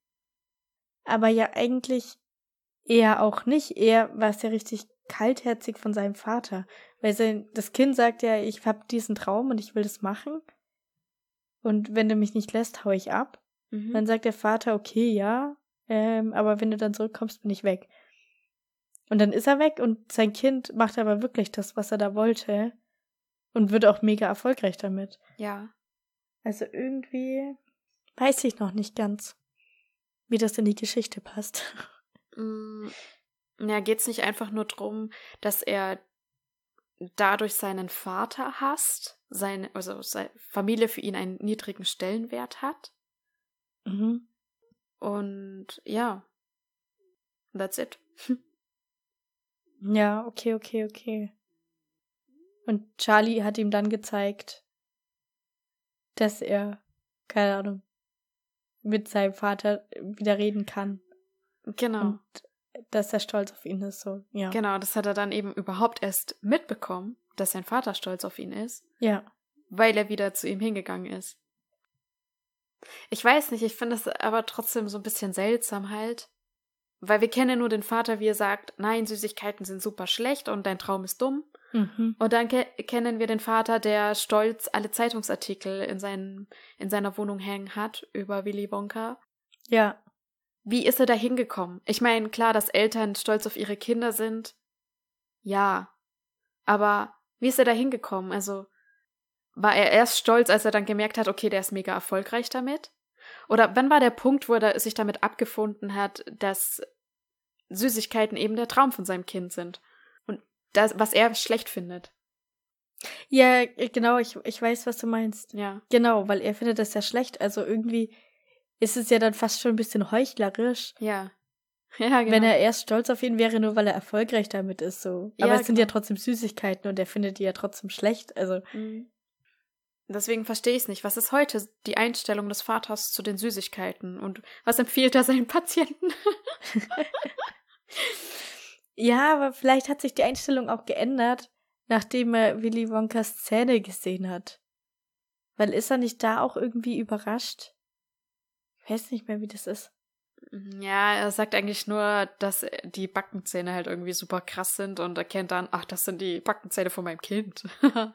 Aber ja, eigentlich eher auch nicht. Eher war es ja richtig kaltherzig von seinem Vater. Weil sein, das Kind sagt ja, ich habe diesen Traum und ich will das machen. Und wenn du mich nicht lässt, hau ich ab. Mhm. Dann sagt der Vater, okay, ja, ähm, aber wenn du dann zurückkommst, bin ich weg. Und dann ist er weg und sein Kind macht aber wirklich das, was er da wollte. Und wird auch mega erfolgreich damit. Ja. Also irgendwie weiß ich noch nicht ganz, wie das in die Geschichte passt. Mm, Ja, geht's nicht einfach nur drum, dass er dadurch seinen Vater hasst, seine, also seine Familie für ihn einen niedrigen Stellenwert hat? Mhm. Und ja, that's it. Ja, okay, okay, okay. Und Charlie hat ihm dann gezeigt, dass er, keine Ahnung, mit seinem Vater wieder reden kann. Genau. Und dass er stolz auf ihn ist, so, ja. Genau, das hat er dann eben überhaupt erst mitbekommen, dass sein Vater stolz auf ihn ist, Ja. weil er wieder zu ihm hingegangen ist. Ich weiß nicht, ich finde es aber trotzdem so ein bisschen seltsam halt, weil wir kennen nur den Vater, wie er sagt, nein, Süßigkeiten sind super schlecht und dein Traum ist dumm. Mhm. Und dann ke kennen wir den Vater, der stolz alle Zeitungsartikel in, seinen, in seiner Wohnung hängen hat über Willy Wonka. Ja. Wie ist er da hingekommen? Ich meine, klar, dass Eltern stolz auf ihre Kinder sind. Ja. Aber wie ist er da hingekommen? Also, war er erst stolz, als er dann gemerkt hat, okay, der ist mega erfolgreich damit? Oder wann war der Punkt, wo er sich damit abgefunden hat, dass Süßigkeiten eben der Traum von seinem Kind sind? Und das, was er schlecht findet? Ja, genau, ich, ich weiß, was du meinst. Ja. Genau, weil er findet das ja schlecht. Also irgendwie ist es ja dann fast schon ein bisschen heuchlerisch, Ja. Ja, genau. wenn er erst stolz auf ihn wäre, nur weil er erfolgreich damit ist, so. Ja, Aber es sind ja genau. trotzdem Süßigkeiten und er findet die ja trotzdem schlecht. Also, Mhm. Deswegen verstehe ich es nicht. Was ist heute die Einstellung des Vaters zu den Süßigkeiten? Und was empfiehlt er seinen Patienten? ja, aber vielleicht hat sich die Einstellung auch geändert, nachdem er Willy Wonkas Zähne gesehen hat. Weil ist er nicht da auch irgendwie überrascht? Ich weiß nicht mehr, wie das ist. Ja, er sagt eigentlich nur, dass die Backenzähne halt irgendwie super krass sind und erkennt dann, ach, das sind die Backenzähne von meinem Kind.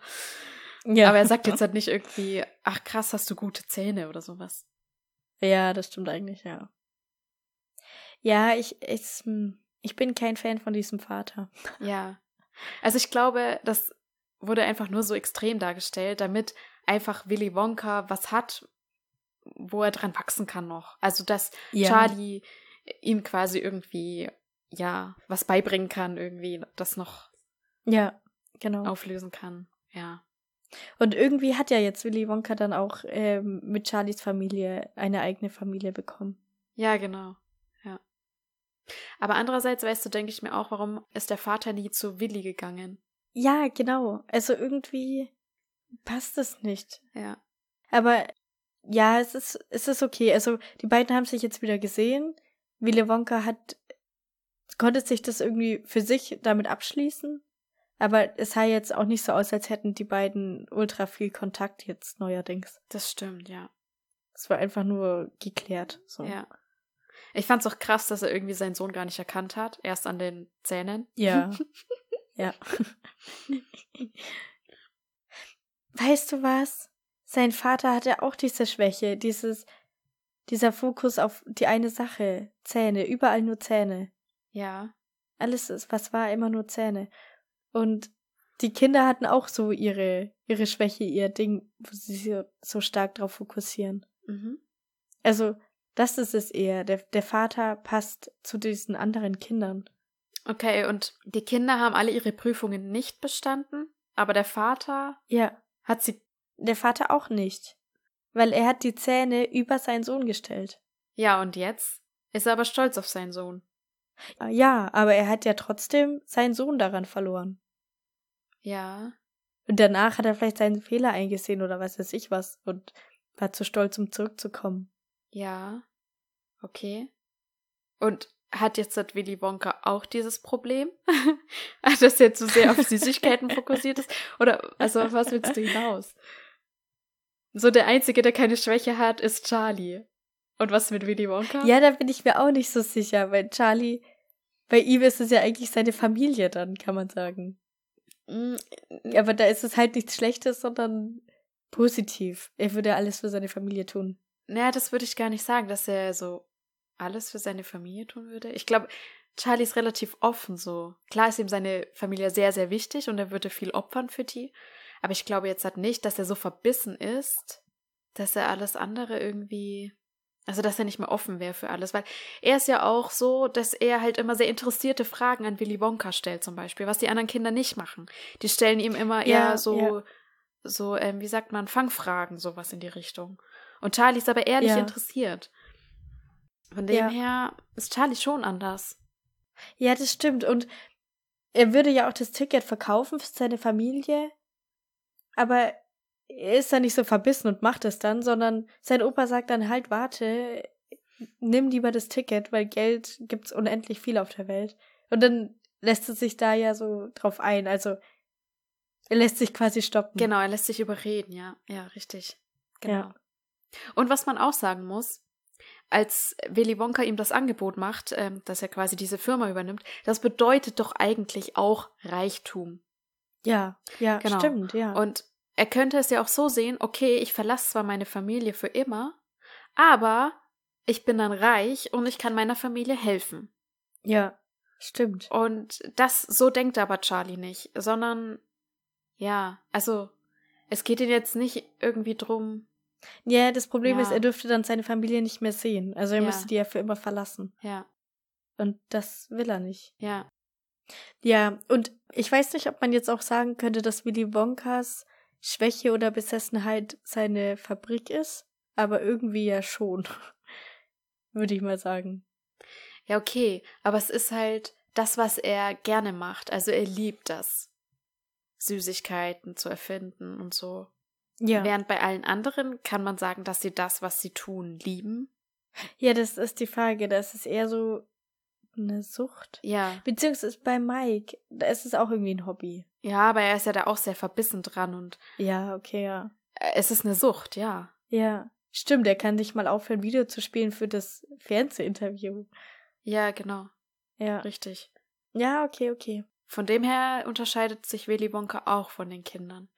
Ja. Aber er sagt jetzt halt nicht irgendwie, ach krass, hast du gute Zähne oder sowas. Ja, das stimmt eigentlich, ja. Ja, ich, ich, hm, ich bin kein Fan von diesem Vater. Ja. Also ich glaube, das wurde einfach nur so extrem dargestellt, damit einfach Willy Wonka was hat, wo er dran wachsen kann noch. Also dass Ja. Charlie ihm quasi irgendwie, ja, was beibringen kann, irgendwie das noch Ja, genau. auflösen kann. Ja. Und irgendwie hat ja jetzt Willy Wonka dann auch ähm, mit Charlies Familie eine eigene Familie bekommen. Ja, genau. Ja. Aber andererseits, weißt du, denke ich mir auch, warum ist der Vater nie zu Willy gegangen? Ja, genau. Also irgendwie passt es nicht. Ja. Aber ja, es ist, es ist okay. Also die beiden haben sich jetzt wieder gesehen. Willy Wonka hat, konnte sich das irgendwie für sich damit abschließen. Aber es sah jetzt auch nicht so aus, als hätten die beiden ultra viel Kontakt jetzt neuerdings. Das stimmt, ja. Es war einfach nur geklärt. So. Ja. Ich fand's auch krass, dass er irgendwie seinen Sohn gar nicht erkannt hat, erst an den Zähnen. Ja. ja. Weißt du was? Sein Vater hatte auch diese Schwäche, dieses, dieser Fokus auf die eine Sache. Zähne, überall nur Zähne. Ja. Alles ist, was war, immer nur Zähne. Und die Kinder hatten auch so ihre, ihre Schwäche, ihr Ding, wo sie sich so, so stark drauf fokussieren. Mhm. Also, das ist es eher. Der, der Vater passt zu diesen anderen Kindern. Okay, und die Kinder haben alle ihre Prüfungen nicht bestanden, aber der Vater Ja, hat sie. der Vater auch nicht. Weil er hat die Zähne über seinen Sohn gestellt. Ja, und jetzt ist er aber stolz auf seinen Sohn. Ja, aber er hat ja trotzdem seinen Sohn daran verloren. Ja. Und danach hat er vielleicht seinen Fehler eingesehen oder was weiß ich was und war zu stolz, um zurückzukommen. Ja. Okay. Und hat jetzt das Willy Wonka auch dieses Problem? Dass er zu sehr auf Süßigkeiten fokussiert ist? Oder, also, auf was willst du hinaus? So, der Einzige, der keine Schwäche hat, ist Charlie. Und was mit Willy Wonka? Ja, da bin ich mir auch nicht so sicher, weil Charlie, bei ihm ist es ja eigentlich seine Familie dann, kann man sagen. Mm, Aber da ist es halt nichts Schlechtes, sondern positiv. Er würde alles für seine Familie tun. Naja, das würde ich gar nicht sagen, dass er so alles für seine Familie tun würde. Ich glaube, Charlie ist relativ offen so. Klar ist ihm seine Familie sehr, sehr wichtig und er würde viel opfern für die. Aber ich glaube jetzt halt nicht, dass er so verbissen ist, dass er alles andere irgendwie. Also, dass er nicht mehr offen wäre für alles. Weil er ist ja auch so, dass er halt immer sehr interessierte Fragen an Willy Wonka stellt, zum Beispiel, was die anderen Kinder nicht machen. Die stellen ihm immer Ja, eher so, ja. so, ähm, wie sagt man, Fangfragen, sowas in die Richtung. Und Charlie ist aber ehrlich Ja. interessiert. Von dem her ist Charlie schon anders. Ja, das stimmt. Und er würde ja auch das Ticket verkaufen für seine Familie. Aber er ist da nicht so verbissen und macht es dann, sondern sein Opa sagt dann halt, warte, nimm lieber das Ticket, weil Geld gibt's unendlich viel auf der Welt. Und dann lässt es sich da ja so drauf ein. Also er lässt sich quasi stoppen. Genau, er lässt sich überreden, ja. Ja, richtig. Genau. Ja. Und was man auch sagen muss, als Willy Wonka ihm das Angebot macht, ähm, dass er quasi diese Firma übernimmt, das bedeutet doch eigentlich auch Reichtum. Ja, ja, Genau. stimmt, ja. Und er könnte es ja auch so sehen, okay, ich verlasse zwar meine Familie für immer, aber ich bin dann reich und ich kann meiner Familie helfen. ja, stimmt. Und das, so denkt aber Charlie nicht, sondern, ja, also, es geht ihm jetzt nicht irgendwie drum, Ja, das Problem Ja. ist, er dürfte dann seine Familie nicht mehr sehen. Also er Ja. müsste die ja für immer verlassen. ja, Und das will er nicht. ja, Ja, und ich weiß nicht, ob man jetzt auch sagen könnte, dass Willy Wonkas Schwäche oder Besessenheit seine Fabrik ist, aber irgendwie ja schon. Würde ich mal sagen. ja, okay, aber es ist halt das, was er gerne macht, also er liebt das, Süßigkeiten zu erfinden und so. Ja. Während bei allen anderen kann man sagen, dass sie das, was sie tun, lieben. Ja, das ist die Frage. Das ist eher so eine Sucht. Ja, Beziehungsweise bei Mike, da ist es auch irgendwie ein Hobby. Ja, aber er ist ja da auch sehr verbissen dran und Ja, okay, ja. es ist eine Sucht, ja. Ja. Stimmt, er kann sich mal aufhören, Video zu spielen für das Fernsehinterview. Ja, genau, Ja. richtig. Ja, okay, okay. Von dem her unterscheidet sich Willy Wonka auch von den Kindern.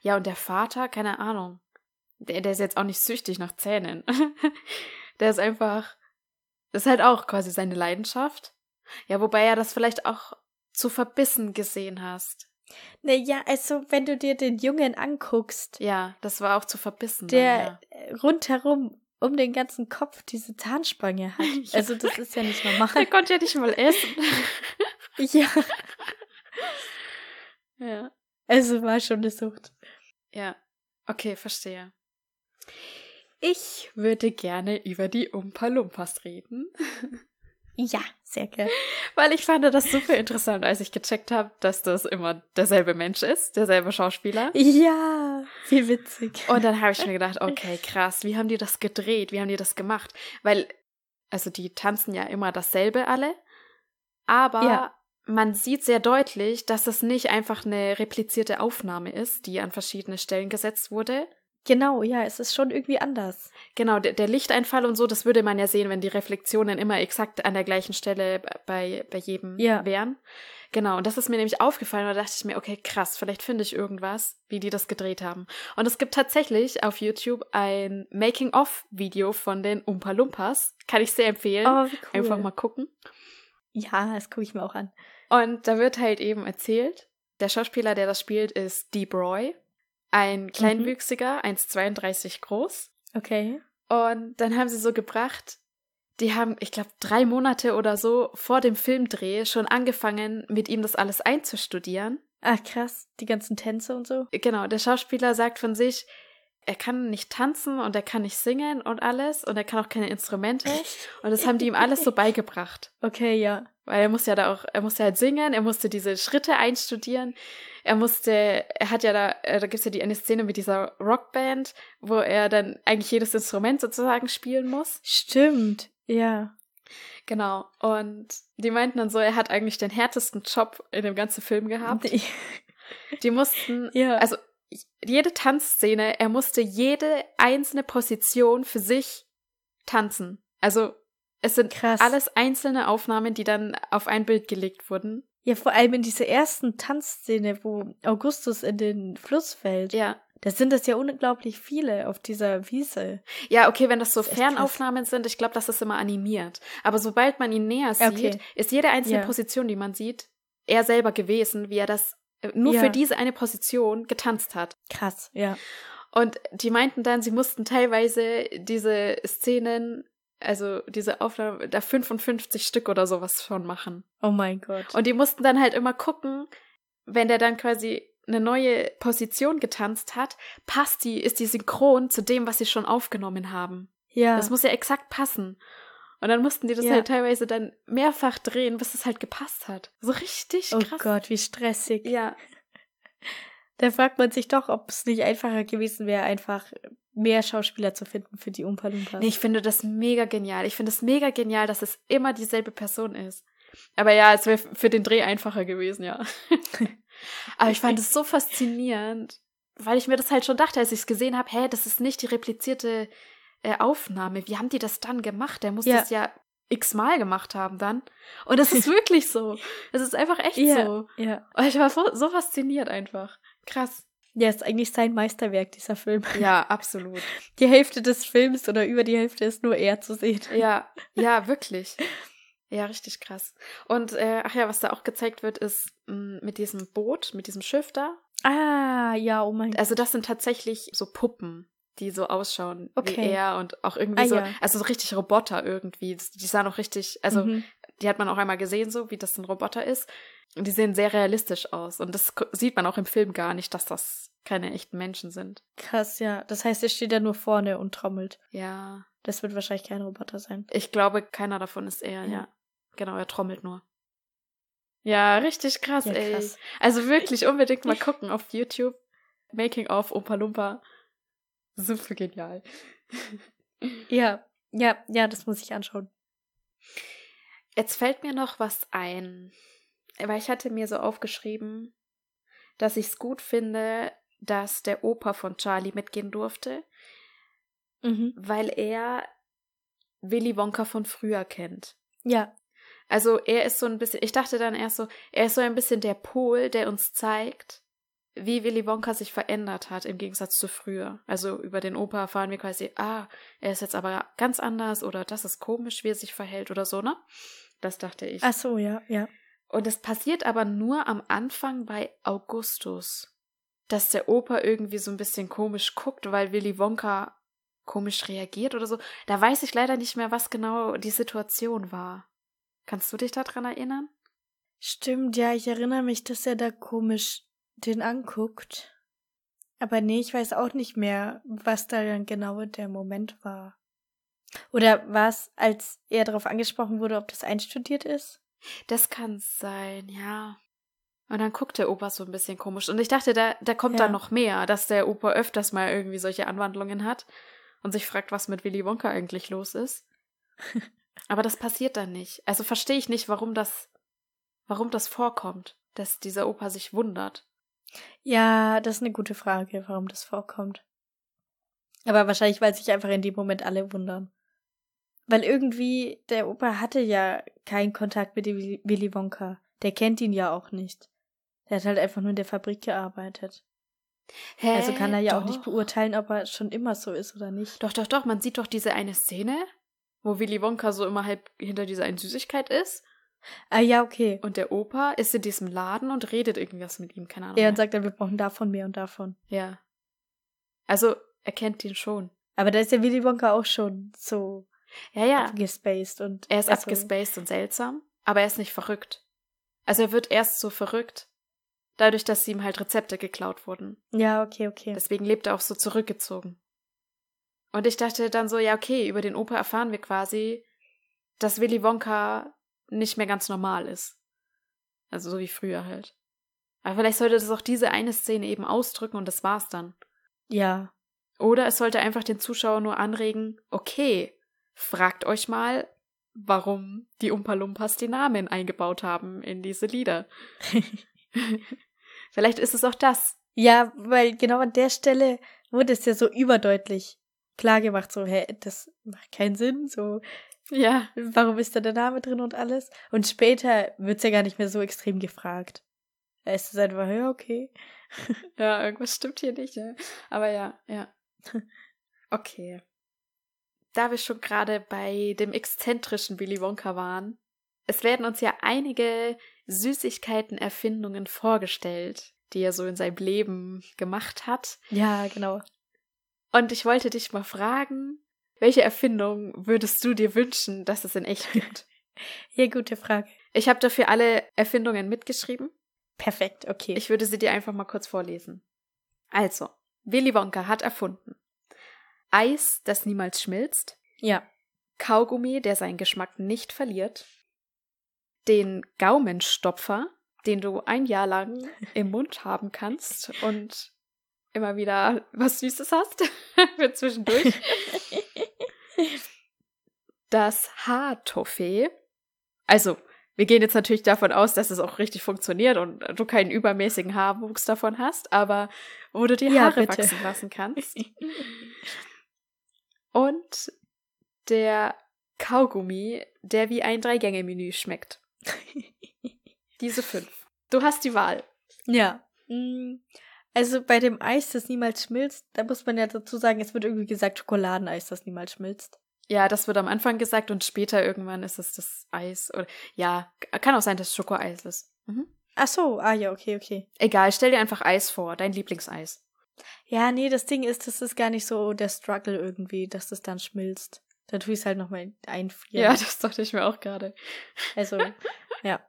Ja, und der Vater, keine Ahnung. Der, der ist jetzt auch nicht süchtig nach Zähnen. der ist einfach. Das ist halt auch quasi seine Leidenschaft. Ja, wobei er das vielleicht auch zu verbissen gesehen hast. Naja, also wenn du dir den Jungen anguckst, Ja, das war auch zu verbissen. der dann, äh, rundherum um den ganzen Kopf diese Zahnspange hat. Ja. Also das ist ja nicht ja. normal. Der konnte ja nicht mal essen. ja, ja. also war schon eine Sucht. Ja. Okay, verstehe. Ich würde gerne über die Umpa Lumpas reden. Ja, sehr gerne. Weil ich fand das super interessant, als ich gecheckt habe, dass das immer derselbe Mensch ist, derselbe Schauspieler. Ja, wie witzig. Und dann habe ich mir gedacht, okay, krass, wie haben die das gedreht? Wie haben die das gemacht? Weil, also die tanzen ja immer dasselbe alle, aber Ja. man sieht sehr deutlich, dass das nicht einfach eine replizierte Aufnahme ist, die an verschiedene Stellen gesetzt wurde. Genau, ja, es ist schon irgendwie anders. Genau, der, der Lichteinfall und so, das würde man ja sehen, wenn die Reflexionen immer exakt an der gleichen Stelle bei, bei jedem Ja. wären. Genau, und das ist mir nämlich aufgefallen, und da dachte ich mir, okay, krass, vielleicht finde ich irgendwas, wie die das gedreht haben. Und es gibt tatsächlich auf YouTube ein Making-of-Video von den Umpa Lumpas. Kann ich sehr empfehlen. Oh, wie cool. Einfach mal gucken. Ja, das gucke ich mir auch an. Und da wird halt eben erzählt, der Schauspieler, der das spielt, ist Deep Roy. Ein kleinwüchsiger, 1,32 groß. Okay. Und dann haben sie so gebracht, die haben, ich glaube, drei Monate oder so vor dem Filmdreh schon angefangen, mit ihm das alles einzustudieren. Ach, krass. Die ganzen Tänze und so. Genau, der Schauspieler sagt von sich, er kann nicht tanzen und er kann nicht singen und alles und er kann auch keine Instrumente und das haben die ihm alles so beigebracht. Okay, ja. Weil er muss ja da auch, er musste halt singen, er musste diese Schritte einstudieren, er musste, er hat ja da, äh, da gibt's ja die eine Szene mit dieser Rockband, wo er dann eigentlich jedes Instrument sozusagen spielen muss. Stimmt, ja. Genau. Und die meinten dann so, er hat eigentlich den härtesten Job in dem ganzen Film gehabt. Die mussten, ja. also jede Tanzszene, er musste jede einzelne Position für sich tanzen. Also es sind Krass. alles einzelne Aufnahmen, die dann auf ein Bild gelegt wurden. Ja, vor allem in dieser ersten Tanzszene, wo Augustus in den Fluss fällt. Ja. Da sind es ja unglaublich viele auf dieser Wiese. Ja, okay, wenn das so Das Fernaufnahmen sind, ich glaube, das ist immer animiert. Aber sobald man ihn näher sieht, okay. ist jede einzelne Ja. Position, die man sieht, er selber gewesen, wie er das äh, nur Ja. für diese eine Position getanzt hat. Krass, ja. Und die meinten dann, sie mussten teilweise diese Szenen, also diese Aufnahmen, da 55 Stück oder sowas schon machen. Oh mein Gott. Und die mussten dann halt immer gucken, wenn der dann quasi eine neue Position getanzt hat, passt die, ist die synchron zu dem, was sie schon aufgenommen haben. ja. Das muss ja exakt passen. Und dann mussten die das Ja. halt teilweise dann mehrfach drehen, bis es halt gepasst hat. So richtig oh krass. Gott, wie stressig. Ja, Da fragt man sich doch, ob es nicht einfacher gewesen wäre, einfach mehr Schauspieler zu finden für die Umpa Lumpas. Nee, ich finde das mega genial. Ich finde es mega genial, dass es immer dieselbe Person ist. Aber ja, es wäre für den Dreh einfacher gewesen, ja. Aber ich fand es so faszinierend, weil ich mir das halt schon dachte, als ich es gesehen habe, hä, das ist nicht die replizierte äh, Aufnahme. Wie haben die das dann gemacht? Der muss Ja. das ja x-mal gemacht haben dann. Und das ist wirklich so. Es ist einfach echt ja, so. ja. Und ich war so, so fasziniert einfach. Krass. Ja, ist eigentlich sein Meisterwerk, dieser Film. Ja, absolut. Die Hälfte des Films oder über die Hälfte ist nur er zu sehen. Ja, ja, wirklich. Ja, richtig krass. Und äh, ach ja, was da auch gezeigt wird, ist mh, mit diesem Boot, mit diesem Schiff da. Ah, ja, oh mein Gott. Also das sind tatsächlich so Puppen, die so ausschauen wie Okay. er und auch irgendwie Ah, so, ja. also so richtig Roboter irgendwie. Die sahen auch richtig, also Mhm. die hat man auch einmal gesehen, so wie das ein Roboter ist. Und die sehen sehr realistisch aus. Und das sieht man auch im Film gar nicht, dass das keine echten Menschen sind. Krass, ja. Das heißt, er steht da nur vorne und trommelt. Ja. Das wird wahrscheinlich kein Roboter sein. Ich glaube, keiner davon ist er, ja. Ja. Genau, er trommelt nur. Ja, richtig krass, Ja, ey. krass. Also wirklich unbedingt mal gucken auf YouTube. Making of Oompa Loompa. Super genial. Ja, ja, ja, das muss ich anschauen. Jetzt fällt mir noch was ein. Weil ich hatte mir so aufgeschrieben, dass ich es gut finde, dass der Opa von Charlie mitgehen durfte, Mhm. weil er Willy Wonka von früher kennt. Ja, Also er ist so ein bisschen, ich dachte dann erst so, er ist so ein bisschen der Pol, der uns zeigt, wie Willy Wonka sich verändert hat im Gegensatz zu früher. Also über den Opa erfahren wir quasi, ah, er ist jetzt aber ganz anders oder das ist komisch, wie er sich verhält oder so, ne? Das dachte ich. ach so, ja, ja. Und es passiert aber nur am Anfang bei Augustus, dass der Opa irgendwie so ein bisschen komisch guckt, weil Willy Wonka komisch reagiert oder so. Da weiß ich leider nicht mehr, was genau die Situation war. Kannst du dich daran erinnern? Stimmt, ja, ich erinnere mich, dass er da komisch den anguckt. Aber nee, ich weiß auch nicht mehr, was da dann genau der Moment war. Oder war es, als er darauf angesprochen wurde, ob das einstudiert ist? Das kann sein, ja. Und dann guckt der Opa so ein bisschen komisch. Und ich dachte, da, da kommt Ja. dann noch mehr, dass der Opa öfters mal irgendwie solche Anwandlungen hat und sich fragt, was mit Willy Wonka eigentlich los ist. Aber das passiert dann nicht. Also verstehe ich nicht, warum das, warum das vorkommt, dass dieser Opa sich wundert. Ja, das ist eine gute Frage, warum das vorkommt. Aber wahrscheinlich, weil sich einfach in dem Moment alle wundern. Weil irgendwie, der Opa hatte ja keinen Kontakt mit Willy Wonka. Der kennt ihn ja auch nicht. Der hat halt einfach nur in der Fabrik gearbeitet. Hä? Also kann er ja auch nicht Doch. beurteilen, ob er schon immer so ist oder nicht. Doch, doch, doch. Man sieht doch diese eine Szene, wo Willy Wonka so immer halb hinter dieser einen Süßigkeit ist. Ah ja, okay. Und der Opa ist in diesem Laden und redet irgendwas mit ihm, keine Ahnung. Ja, und sagt dann, wir brauchen davon mehr und davon. Ja. Also, er kennt ihn schon. Aber da ist der Willy Wonka auch schon so Ja, ja. abgespaced und Er ist also, abgespaced und seltsam, aber er ist nicht verrückt. Also er wird erst so verrückt, Dadurch, dass ihm halt Rezepte geklaut wurden. Ja, okay, okay. Deswegen lebt er auch so zurückgezogen. Und ich dachte dann so, ja, okay, über den Opa erfahren wir quasi, dass Willy Wonka nicht mehr ganz normal ist. Also so wie früher halt. Aber vielleicht sollte das auch diese eine Szene eben ausdrücken und das war's dann. ja. Oder es sollte einfach den Zuschauer nur anregen, okay, fragt euch mal, warum die Umpa Lumpas die Namen eingebaut haben in diese Lieder. Vielleicht ist es auch das. Ja, weil genau an der Stelle wurde es ja so überdeutlich klar gemacht, so, hä, das macht keinen Sinn, so, Ja. warum ist da der Name drin und alles? Und später wird's ja gar nicht mehr so extrem gefragt. Da ist es einfach, ja, okay. Ja, irgendwas stimmt hier nicht, ja. Aber ja, ja. Okay. Da wir schon gerade bei dem exzentrischen Willy Wonka waren, es werden uns ja einige Süßigkeiten-Erfindungen vorgestellt, die er so in seinem Leben gemacht hat. Ja, genau. Und ich wollte dich mal fragen, welche Erfindung würdest du dir wünschen, dass es in echt gibt? Ja, gute Frage. Ich habe dafür alle Erfindungen mitgeschrieben. Perfekt, okay. Ich würde sie dir einfach mal kurz vorlesen. Also, Willy Wonka hat erfunden Eis, das niemals schmilzt, ja. Kaugummi, der seinen Geschmack nicht verliert, den Gaumenstopfer, den du ein Jahr lang im Mund haben kannst und immer wieder was Süßes hast für zwischendurch. Das Haartoffee. Also, wir gehen jetzt natürlich davon aus, dass es auch richtig funktioniert und du keinen übermäßigen Haarwuchs davon hast, aber wo du Ja, Haare bitte. wachsen lassen kannst. Und der Kaugummi, der wie ein Drei-Gänge-Menü schmeckt. Diese fünf. Du hast die Wahl. Ja. Mm, Also bei dem Eis, das niemals schmilzt, da muss man ja dazu sagen, es wird irgendwie gesagt Schokoladeneis, das niemals schmilzt. Ja, das wird am Anfang gesagt und später irgendwann ist es das Eis. Oder ja, kann auch sein, dass es Schokoeis ist. Mhm. Ach so, ah ja, okay, okay. Egal, stell dir einfach Eis vor, dein Lieblingseis. Ja, nee, das Ding ist, das ist gar nicht so der Struggle irgendwie, dass das dann schmilzt. Da tue ich es halt nochmal einfrieren. Ja, das dachte ich mir auch gerade. Also, ja.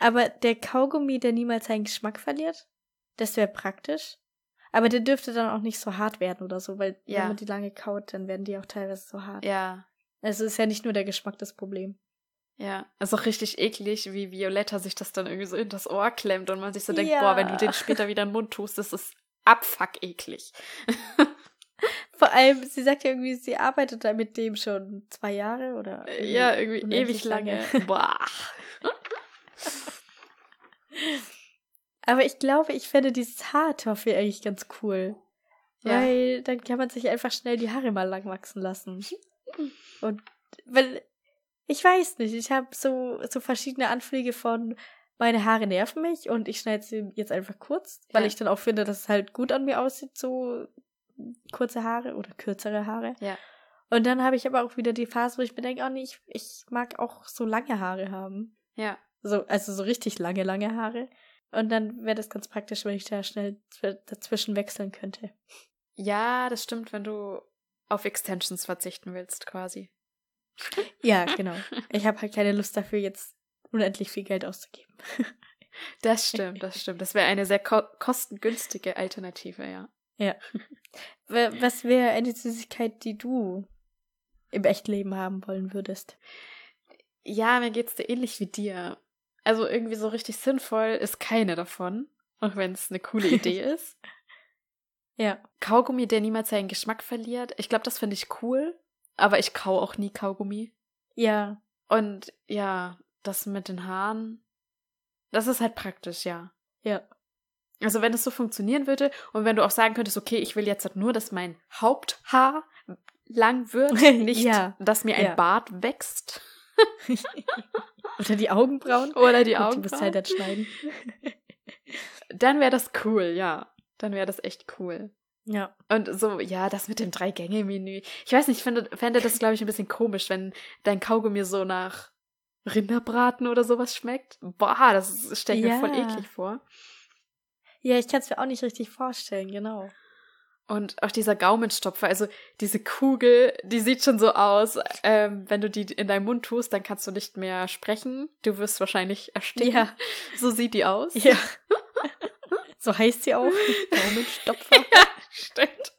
Aber der Kaugummi, der niemals seinen Geschmack verliert, das wäre praktisch. Aber der dürfte dann auch nicht so hart werden oder so, weil Ja. wenn man die lange kaut, dann werden die auch teilweise so hart. Ja, Also ist ja nicht nur der Geschmack das Problem. ja. Ist auch richtig eklig, wie Violetta sich das dann irgendwie so in das Ohr klemmt und man sich so denkt, Ja. boah, wenn du den später wieder in den Mund tust, das ist abfuck eklig. Vor allem, sie sagt ja irgendwie, sie arbeitet da mit dem schon zwei Jahre oder Ja, irgendwie ewig lange. Boah. Aber ich glaube, ich fände dieses Haartoffee eigentlich ganz cool. Ja. Weil dann kann man sich einfach schnell die Haare mal lang wachsen lassen. Und weil ich weiß nicht, ich habe so so verschiedene Anflüge von meine Haare nerven mich und ich schneide sie jetzt einfach kurz, weil Ja. ich dann auch finde, dass es halt gut an mir aussieht, so kurze Haare oder kürzere Haare. Ja. Und dann habe ich aber auch wieder die Phase, wo ich mir denke, oh nee, ich, ich mag auch so lange Haare haben. Ja. So, also so richtig lange, lange Haare. Und dann wäre das ganz praktisch, wenn ich da schnell zw- dazwischen wechseln könnte. Ja, das stimmt, wenn du auf Extensions verzichten willst, quasi. Ja, genau. Ich habe halt keine Lust dafür, jetzt unendlich viel Geld auszugeben. Das stimmt, das stimmt. Das wäre eine sehr ko kostengünstige Alternative, ja. Wa- Was wäre eine Süßigkeit, die du im echten Leben haben wollen würdest? Ja, mir geht's dir ähnlich wie dir. Also irgendwie so richtig sinnvoll ist keine davon, auch wenn es eine coole Idee ist. Ja. Kaugummi, der niemals seinen Geschmack verliert. Ich glaube, das finde ich cool, aber ich kau auch nie Kaugummi. Ja. Und ja, das mit den Haaren, das ist halt praktisch, ja. Ja. Also wenn es so funktionieren würde und wenn du auch sagen könntest, okay, ich will jetzt halt nur, dass mein Haupthaar lang wird, nicht, Ja, dass mir ein ja. Bart wächst Oder die Augenbrauen. oder die Gut, Augen, Du musst halt dann schneiden. dann wäre das cool, ja. Dann wäre das echt cool. Ja. Und so, ja, das mit dem Drei-Gänge-Menü. Ich weiß nicht, ich finde, fände das, glaube ich, ein bisschen komisch, wenn dein Kaugummi so nach Rinderbraten oder sowas schmeckt. Boah, das stelle ich mir voll Ja. eklig vor. Ja, ich kann es mir auch nicht richtig vorstellen, genau. Und auch dieser Gaumenstopfer, also diese Kugel, die sieht schon so aus. Ähm, wenn du die in deinen Mund tust, dann kannst du nicht mehr sprechen. Du wirst wahrscheinlich ersticken. Ja. So sieht die aus. Ja. So heißt sie auch. Daumenstopfer. Stimmt.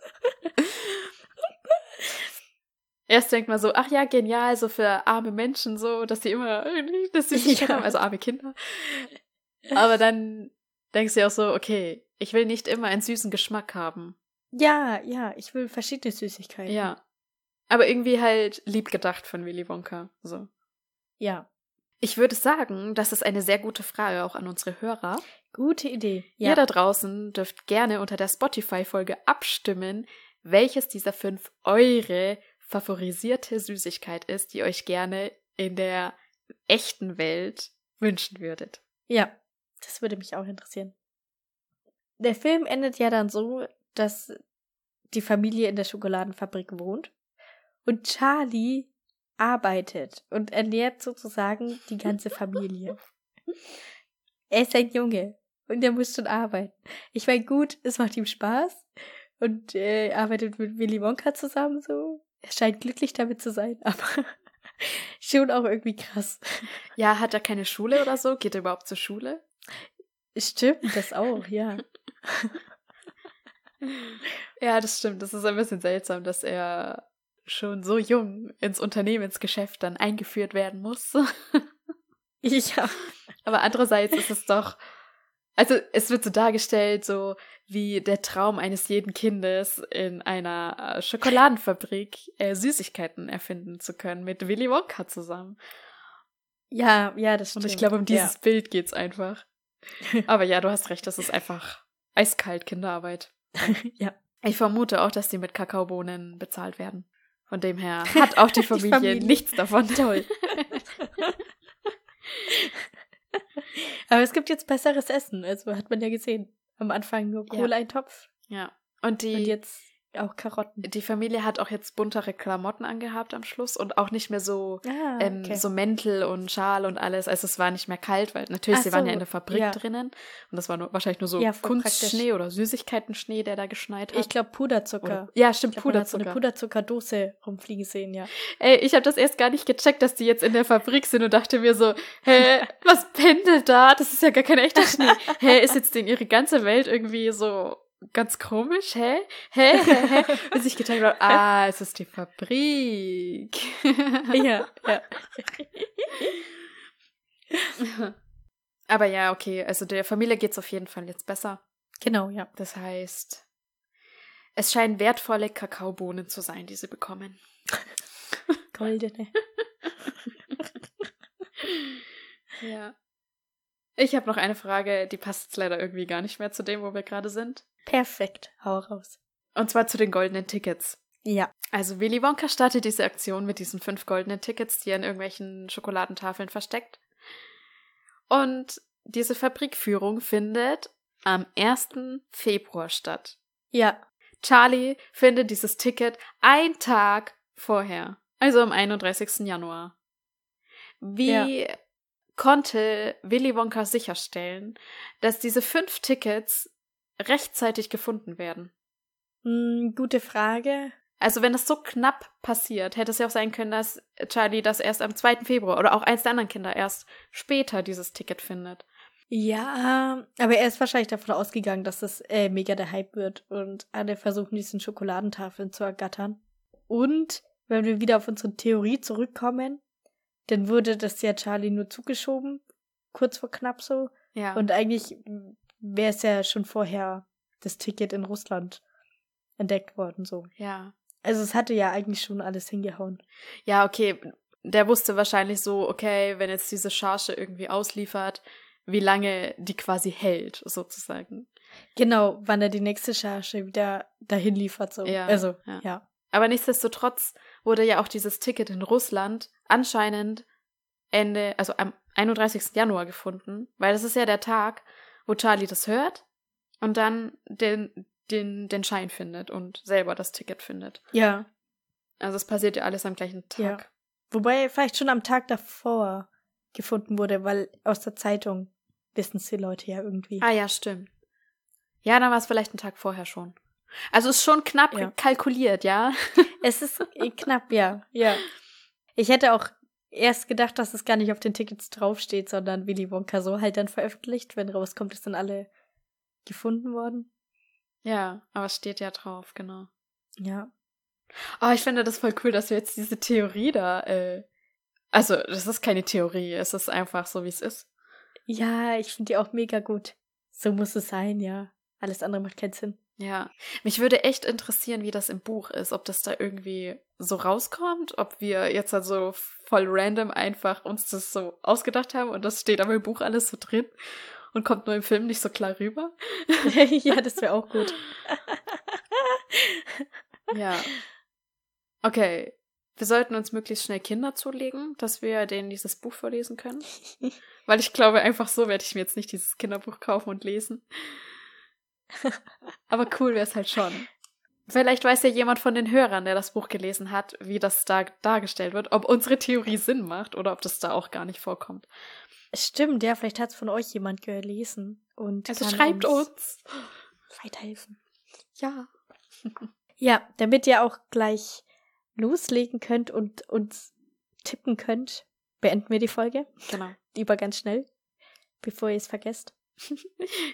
Erst denkt man so, ach ja, genial, so für arme Menschen so, dass sie immer irgendwie das Süßigkeit Ja. haben, also arme Kinder. Aber dann denkst du dir auch so, okay, ich will nicht immer einen süßen Geschmack haben. Ja, ja, ich will verschiedene Süßigkeiten. Ja. Aber irgendwie halt lieb gedacht von Willy Wonka. So. Ja. Ich würde sagen, das ist eine sehr gute Frage auch an unsere Hörer. Gute Idee. Ihr Ja. da draußen dürft gerne unter der Spotify-Folge abstimmen, welches dieser fünf eure favorisierte Süßigkeit ist, die euch gerne in der echten Welt wünschen würdet. Ja, das würde mich auch interessieren. Der Film endet ja dann so, dass die Familie in der Schokoladenfabrik wohnt und Charlie arbeitet und ernährt sozusagen die ganze Familie. er ist ein Junge und er muss schon arbeiten. Ich meine, gut, es macht ihm Spaß und äh, er arbeitet mit Willy Wonka zusammen so. Er scheint glücklich damit zu sein, aber schon auch irgendwie krass. Ja, hat er keine Schule oder so? Geht er überhaupt zur Schule? Stimmt, das auch, ja. Ja, das stimmt. Das ist ein bisschen seltsam, dass er schon so jung ins Unternehmensgeschäft dann eingeführt werden muss. Ja. Aber andererseits ist es doch, also es wird so dargestellt, so wie der Traum eines jeden Kindes in einer äh, Schokoladenfabrik äh, Süßigkeiten erfinden zu können mit Willy Wonka zusammen. Ja, ja, das stimmt. Und ich glaube, um dieses Bild geht's einfach. Aber ja, du hast recht, das ist einfach eiskalt Kinderarbeit. ja. Ich vermute auch, dass die mit Kakaobohnen bezahlt werden. Von dem her hat auch die Die Familie, Familie. nichts davon. Toll. Aber es gibt jetzt besseres Essen, also hat man ja gesehen. Am Anfang nur Ja. Kohle-Eintopf ja. Und die, und jetzt auch Karotten. die Familie hat auch jetzt buntere Klamotten angehabt am Schluss und auch nicht mehr so, Ah, ähm, so Mäntel und Schal und alles. Also es war nicht mehr kalt, weil natürlich, Ach sie waren ja so, in der Fabrik ja. drinnen. Und das war nur, wahrscheinlich nur so Ja, Kunstschnee oder Süßigkeitenschnee, der da geschneit hat. Ich glaube Puderzucker. Oder, ja, stimmt, Ich glaub, hat so Puderzucker. eine Puderzuckerdose rumfliegen sehen, ja. Ey, ich habe das erst gar nicht gecheckt, dass die jetzt in der Fabrik sind und dachte mir so, hä, was pendelt da? Das ist ja gar kein echter Schnee. Hä, ist jetzt denn ihre ganze Welt irgendwie so ganz komisch? Hä? Hä? Hä? Hä? Bis ich gecheckt habe, ah, es ist die Fabrik. ja, ja. Aber ja, okay, also der Familie geht's auf jeden Fall jetzt besser. Genau, ja. Das heißt, es scheinen wertvolle Kakaobohnen zu sein, die sie bekommen. Goldene. Ja. Ich habe noch eine Frage, die passt jetzt leider irgendwie gar nicht mehr zu dem, wo wir gerade sind. Perfekt. Hau raus. Und zwar zu den goldenen Tickets. Ja. Also Willy Wonka startet diese Aktion mit diesen fünf goldenen Tickets, die er in irgendwelchen Schokoladentafeln versteckt. Und diese Fabrikführung findet am 1. Februar statt. Ja. Charlie findet dieses Ticket ein Tag vorher, also am 31. Januar. Wie konnte Willy Wonka sicherstellen, dass diese fünf Tickets rechtzeitig gefunden werden? Hm, gute Frage. Also wenn es so knapp passiert, hätte es ja auch sein können, dass Charlie das erst am 2. Februar oder auch eins der anderen Kinder erst später dieses Ticket findet. Ja, aber er ist wahrscheinlich davon ausgegangen, dass das äh, mega der Hype wird und alle versuchen, diesen Schokoladentafeln zu ergattern. Und wenn wir wieder auf unsere Theorie zurückkommen, dann wurde das ja Charlie nur zugeschoben, kurz vor knapp so. Ja. Und eigentlich wäre es ja schon vorher das Ticket in Russland entdeckt worden, so. ja. Also es hatte ja eigentlich schon alles hingehauen. Ja, okay. Der wusste wahrscheinlich so, okay, wenn jetzt diese Charge irgendwie ausliefert, wie lange die quasi hält, sozusagen. Genau, wann er die nächste Charge wieder dahin liefert, so. Ja, also, ja. ja. Aber nichtsdestotrotz wurde ja auch dieses Ticket in Russland anscheinend Ende, also am 31. Januar gefunden, weil das ist ja der Tag, wo Charlie das hört und dann den, den, den Schein findet und selber das Ticket findet. Ja. Also es passiert ja alles am gleichen Tag. Ja. Wobei vielleicht schon am Tag davor gefunden wurde, weil aus der Zeitung wissen es die Leute ja irgendwie. Ah ja, stimmt. Ja, dann war es vielleicht einen Tag vorher schon. Also ist schon knapp Ja. kalkuliert, ja? Es ist äh, knapp, ja. Ja. Ich hätte auch erst gedacht, dass es gar nicht auf den Tickets draufsteht, sondern Willy Wonka so halt dann veröffentlicht, wenn rauskommt, es sind alle gefunden worden. Ja, aber es steht ja drauf, genau. Ja. Oh, ich finde das voll cool, dass wir jetzt diese Theorie da, äh, also das ist keine Theorie, es ist einfach so, wie es ist. Ja, ich finde die auch mega gut. So muss es sein, ja. Alles andere macht keinen Sinn. Ja, mich würde echt interessieren, wie das im Buch ist, ob das da irgendwie so rauskommt, ob wir jetzt also voll random einfach uns das so ausgedacht haben und das steht aber im Buch alles so drin und kommt nur im Film nicht so klar rüber. ja, das wäre auch gut. ja. Okay. Wir sollten uns möglichst schnell Kinder zulegen, dass wir denen dieses Buch vorlesen können. Weil ich glaube, einfach so werde ich mir jetzt nicht dieses Kinderbuch kaufen und lesen. Aber cool wäre es halt schon. Vielleicht weiß ja jemand von den Hörern, der das Buch gelesen hat, wie das da dargestellt wird, ob unsere Theorie Sinn macht oder ob das da auch gar nicht vorkommt. Stimmt, ja, vielleicht hat es von euch jemand gelesen. Und also schreibt uns, uns weiterhelfen. Ja. ja, damit ihr auch gleich loslegen könnt und uns tippen könnt, beenden wir die Folge. Genau. Lieber ganz schnell, bevor ihr es vergesst.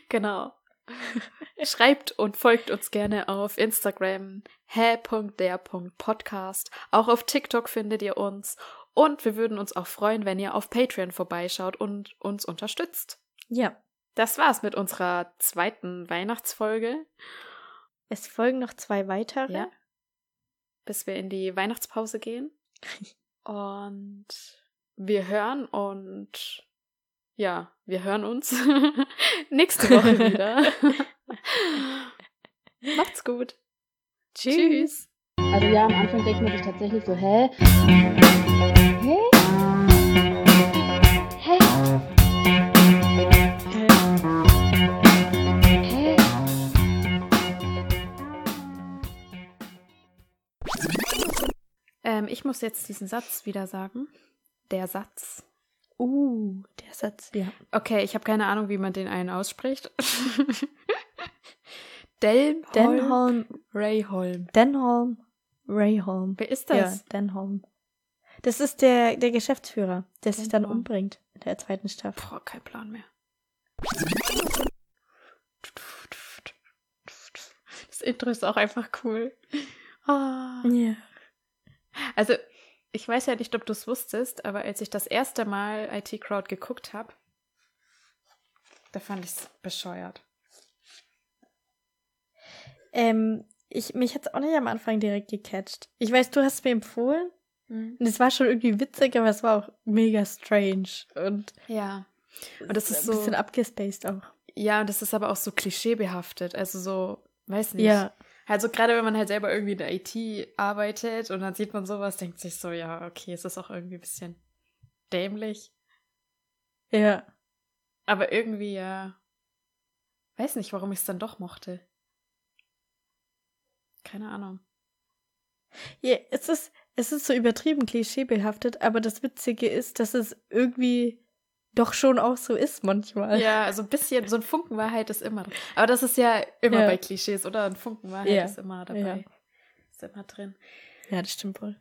genau. Schreibt und folgt uns gerne auf Instagram hä.der.podcast. Auch auf TikTok findet ihr uns. Und wir würden uns auch freuen, wenn ihr auf Patreon vorbeischaut und uns unterstützt. Ja. Das war's mit unserer zweiten Weihnachtsfolge. Es folgen noch zwei weitere. Ja. Bis wir in die Weihnachtspause gehen. Und wir hören und ja, wir hören uns nächste Woche wieder. Macht's gut. Tschüss. Tschüss. Also ja, am Anfang denkt man sich tatsächlich so, hä? Hä? Hä? Hä? Ähm, ich muss jetzt diesen Satz wieder sagen. Der Satz. Uh, der Satz, ja. Okay, ich habe keine Ahnung, wie man den einen ausspricht. Delmholm. Denholm. Rayholm. Denholm. Rayholm. Wer ist das? Ja, Denholm. Das ist der, der Geschäftsführer, der Denholm. sich dann umbringt in der zweiten Staffel. Boah, kein Plan mehr. Das Intro ist auch einfach cool. Ah. Ja. Also, ich weiß ja nicht, ob du es wusstest, aber als ich das erste Mal IT Crowd geguckt habe, da fand ich es bescheuert. Ähm, ich, mich hat es auch nicht am Anfang direkt gecatcht. Ich weiß, du hast es mir empfohlen. Mhm. Und es war schon irgendwie witzig, aber es war auch mega strange. Und ja. Und das ist, ist so. Ein bisschen abgespaced auch. Ja, und das ist aber auch so klischeebehaftet. Also so, weiß nicht. Ja. Also gerade wenn man halt selber irgendwie in der IT arbeitet und dann sieht man sowas, denkt sich so, ja, okay, es ist auch irgendwie ein bisschen dämlich. Ja. Aber irgendwie, ja, weiß nicht, warum ich es dann doch mochte. Keine Ahnung. Ja, es ist, es ist so übertrieben klischeebehaftet, aber das Witzige ist, dass es irgendwie doch schon auch so ist manchmal. Ja, also ein bisschen, so ein Funken Wahrheit ist immer drin. Aber das ist ja immer ja. bei Klischees, oder? Ein Funken Wahrheit ja. ist immer dabei. Ja. Ist immer drin. Ja, das stimmt wohl.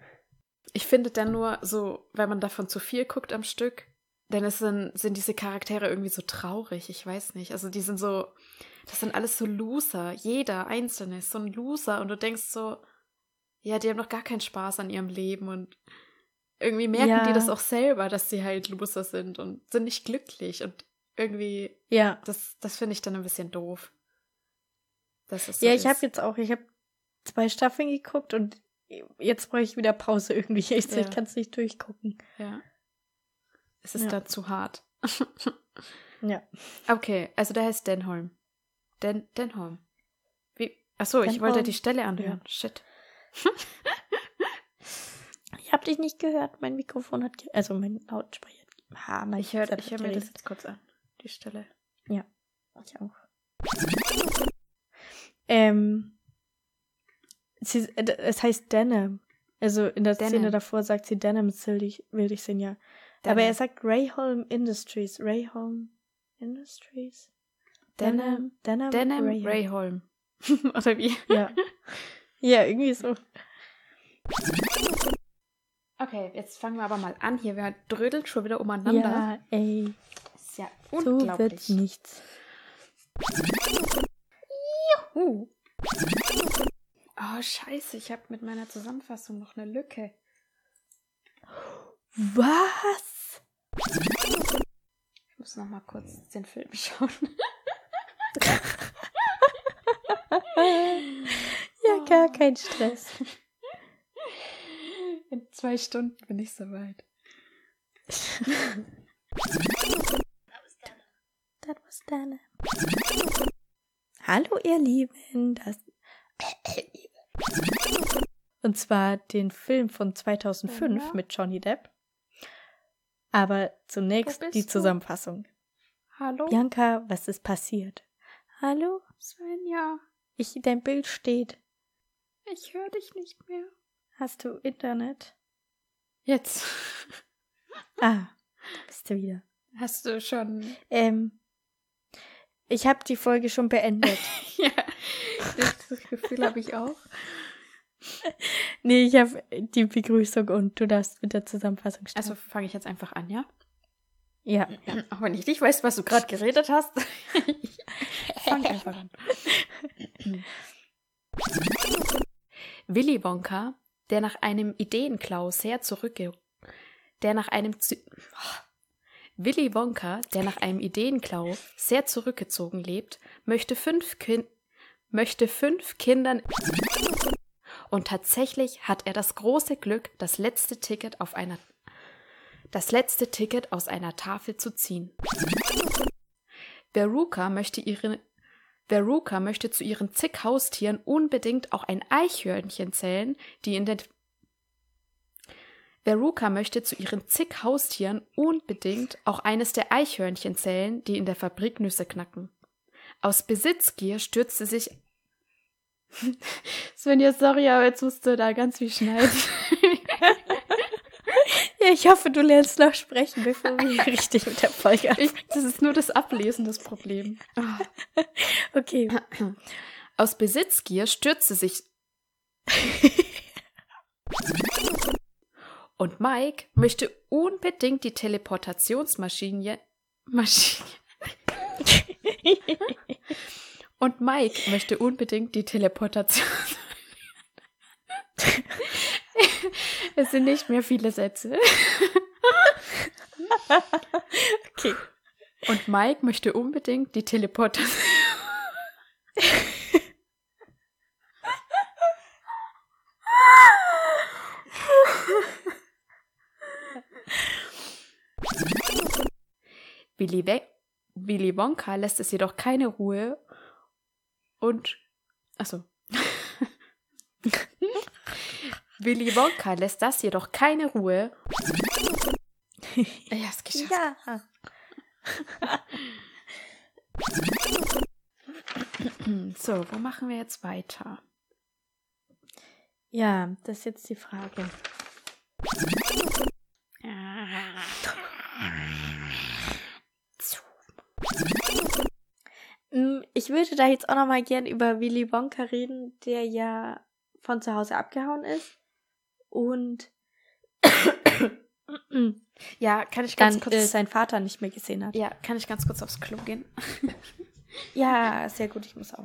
Ich finde dann nur so, weil man davon zu viel guckt am Stück, dann ist dann, sind diese Charaktere irgendwie so traurig. Ich weiß nicht. Also die sind so, das sind alles so Loser. Jeder einzelne ist so ein Loser und du denkst so, ja, die haben noch gar keinen Spaß an ihrem Leben und irgendwie merken ja. die das auch selber, dass sie halt Loser sind und sind nicht glücklich und irgendwie, ja, das, das finde ich dann ein bisschen doof. Das ist so ja, ich habe jetzt auch, ich habe zwei Staffeln geguckt und jetzt brauche ich wieder Pause irgendwie. Ich, ja. kann es nicht durchgucken. Ja. Es ist ja. dann zu hart. ja. Okay, also der heißt Denholm. Den, Denholm. Wie? Achso, ich wollte die Stelle anhören. Ja. Shit. Ich habe dich nicht gehört. Mein Mikrofon hat, also mein Lautsprecher. Ha, mein ich höre hör mir das jetzt kurz an. Die Stelle. Ja, ich auch. Ähm, sie, es heißt Denim. Also in der Denim. Szene davor sagt sie Denim will ich, will ich sehen, ja. Denim. Aber er sagt Rayholm Industries. Rayholm Industries? Denim. Denim, Denim Rayholm. Rayholm. Oder wie? Ja. Ja, irgendwie so. Okay, jetzt fangen wir aber mal an. Hier, wer drödelt schon wieder umeinander. Ja, ey. ist ja unglaublich. So wird nichts. Juhu. Oh, scheiße, ich habe mit meiner Zusammenfassung noch eine Lücke. Was? Ich muss noch mal kurz den Film schauen. ja, gar kein Stress. In zwei Stunden bin ich soweit. Das was deine. Hallo, ihr Lieben. Das Und zwar den Film von 2005 Ja. mit Johnny Depp. Aber zunächst die du? Zusammenfassung. Hallo? Bianca, was ist passiert? Hallo? Svenja, Ich, dein Bild steht. ich höre dich nicht mehr. Hast du Internet? Jetzt. Ah, da bist du wieder. Hast du schon. Ähm, ich habe die Folge schon beendet. ja, das Gefühl habe ich auch. nee, ich habe die Begrüßung und du darfst mit der Zusammenfassung starten. Also fange ich jetzt einfach an, ja? ja. Auch wenn ich nicht weiß, was du gerade geredet hast. Fang einfach an. Willy Wonka, der nach einem Ideenklau sehr zurückge... Der nach einem... Zy Willy Wonka, der nach einem Ideenklau sehr zurückgezogen lebt, möchte fünf, Kin möchte fünf Kindern... Und tatsächlich hat er das große Glück, das letzte Ticket auf einer das letzte Ticket aus einer Tafel zu ziehen. Veruca möchte ihre Veruca möchte zu ihren zig Haustieren unbedingt auch ein Eichhörnchen zählen, die in den Veruca möchte zu ihren zig Haustieren unbedingt auch eines der Eichhörnchen zählen, die in der Fabrik Nüsse knacken. Aus Besitzgier stürzte sich Svenja, sorry, aber jetzt musst du da ganz viel schneiden. Ja, ich hoffe, du lernst noch sprechen, bevor wir richtig mit der Folge anfangen. das ist nur das Ablesen das Problem. Ah. Okay. Aus Besitzgier stürzte sich. Und Mike möchte unbedingt die Teleportationsmaschine. Maschine. Und Mike möchte unbedingt die Teleportation. es sind nicht mehr viele Sätze. Okay. Und Mike möchte unbedingt die Teleportation. Willy, We Willy Wonka lässt es jedoch keine Ruhe und achso. Willy Wonka lässt das jedoch keine Ruhe. Ja, es geschafft. Ja. So, wo machen wir jetzt weiter? Ja, das ist jetzt die Frage. Mm, Ich würde da jetzt auch noch mal gern über Willy Wonka reden, der ja von zu Hause abgehauen ist und Ja, kann ich ganz dann kurz. äh, seinen Vater nicht mehr gesehen hat. ja, kann ich ganz kurz aufs Klo gehen? Ja, sehr gut, ich muss auch.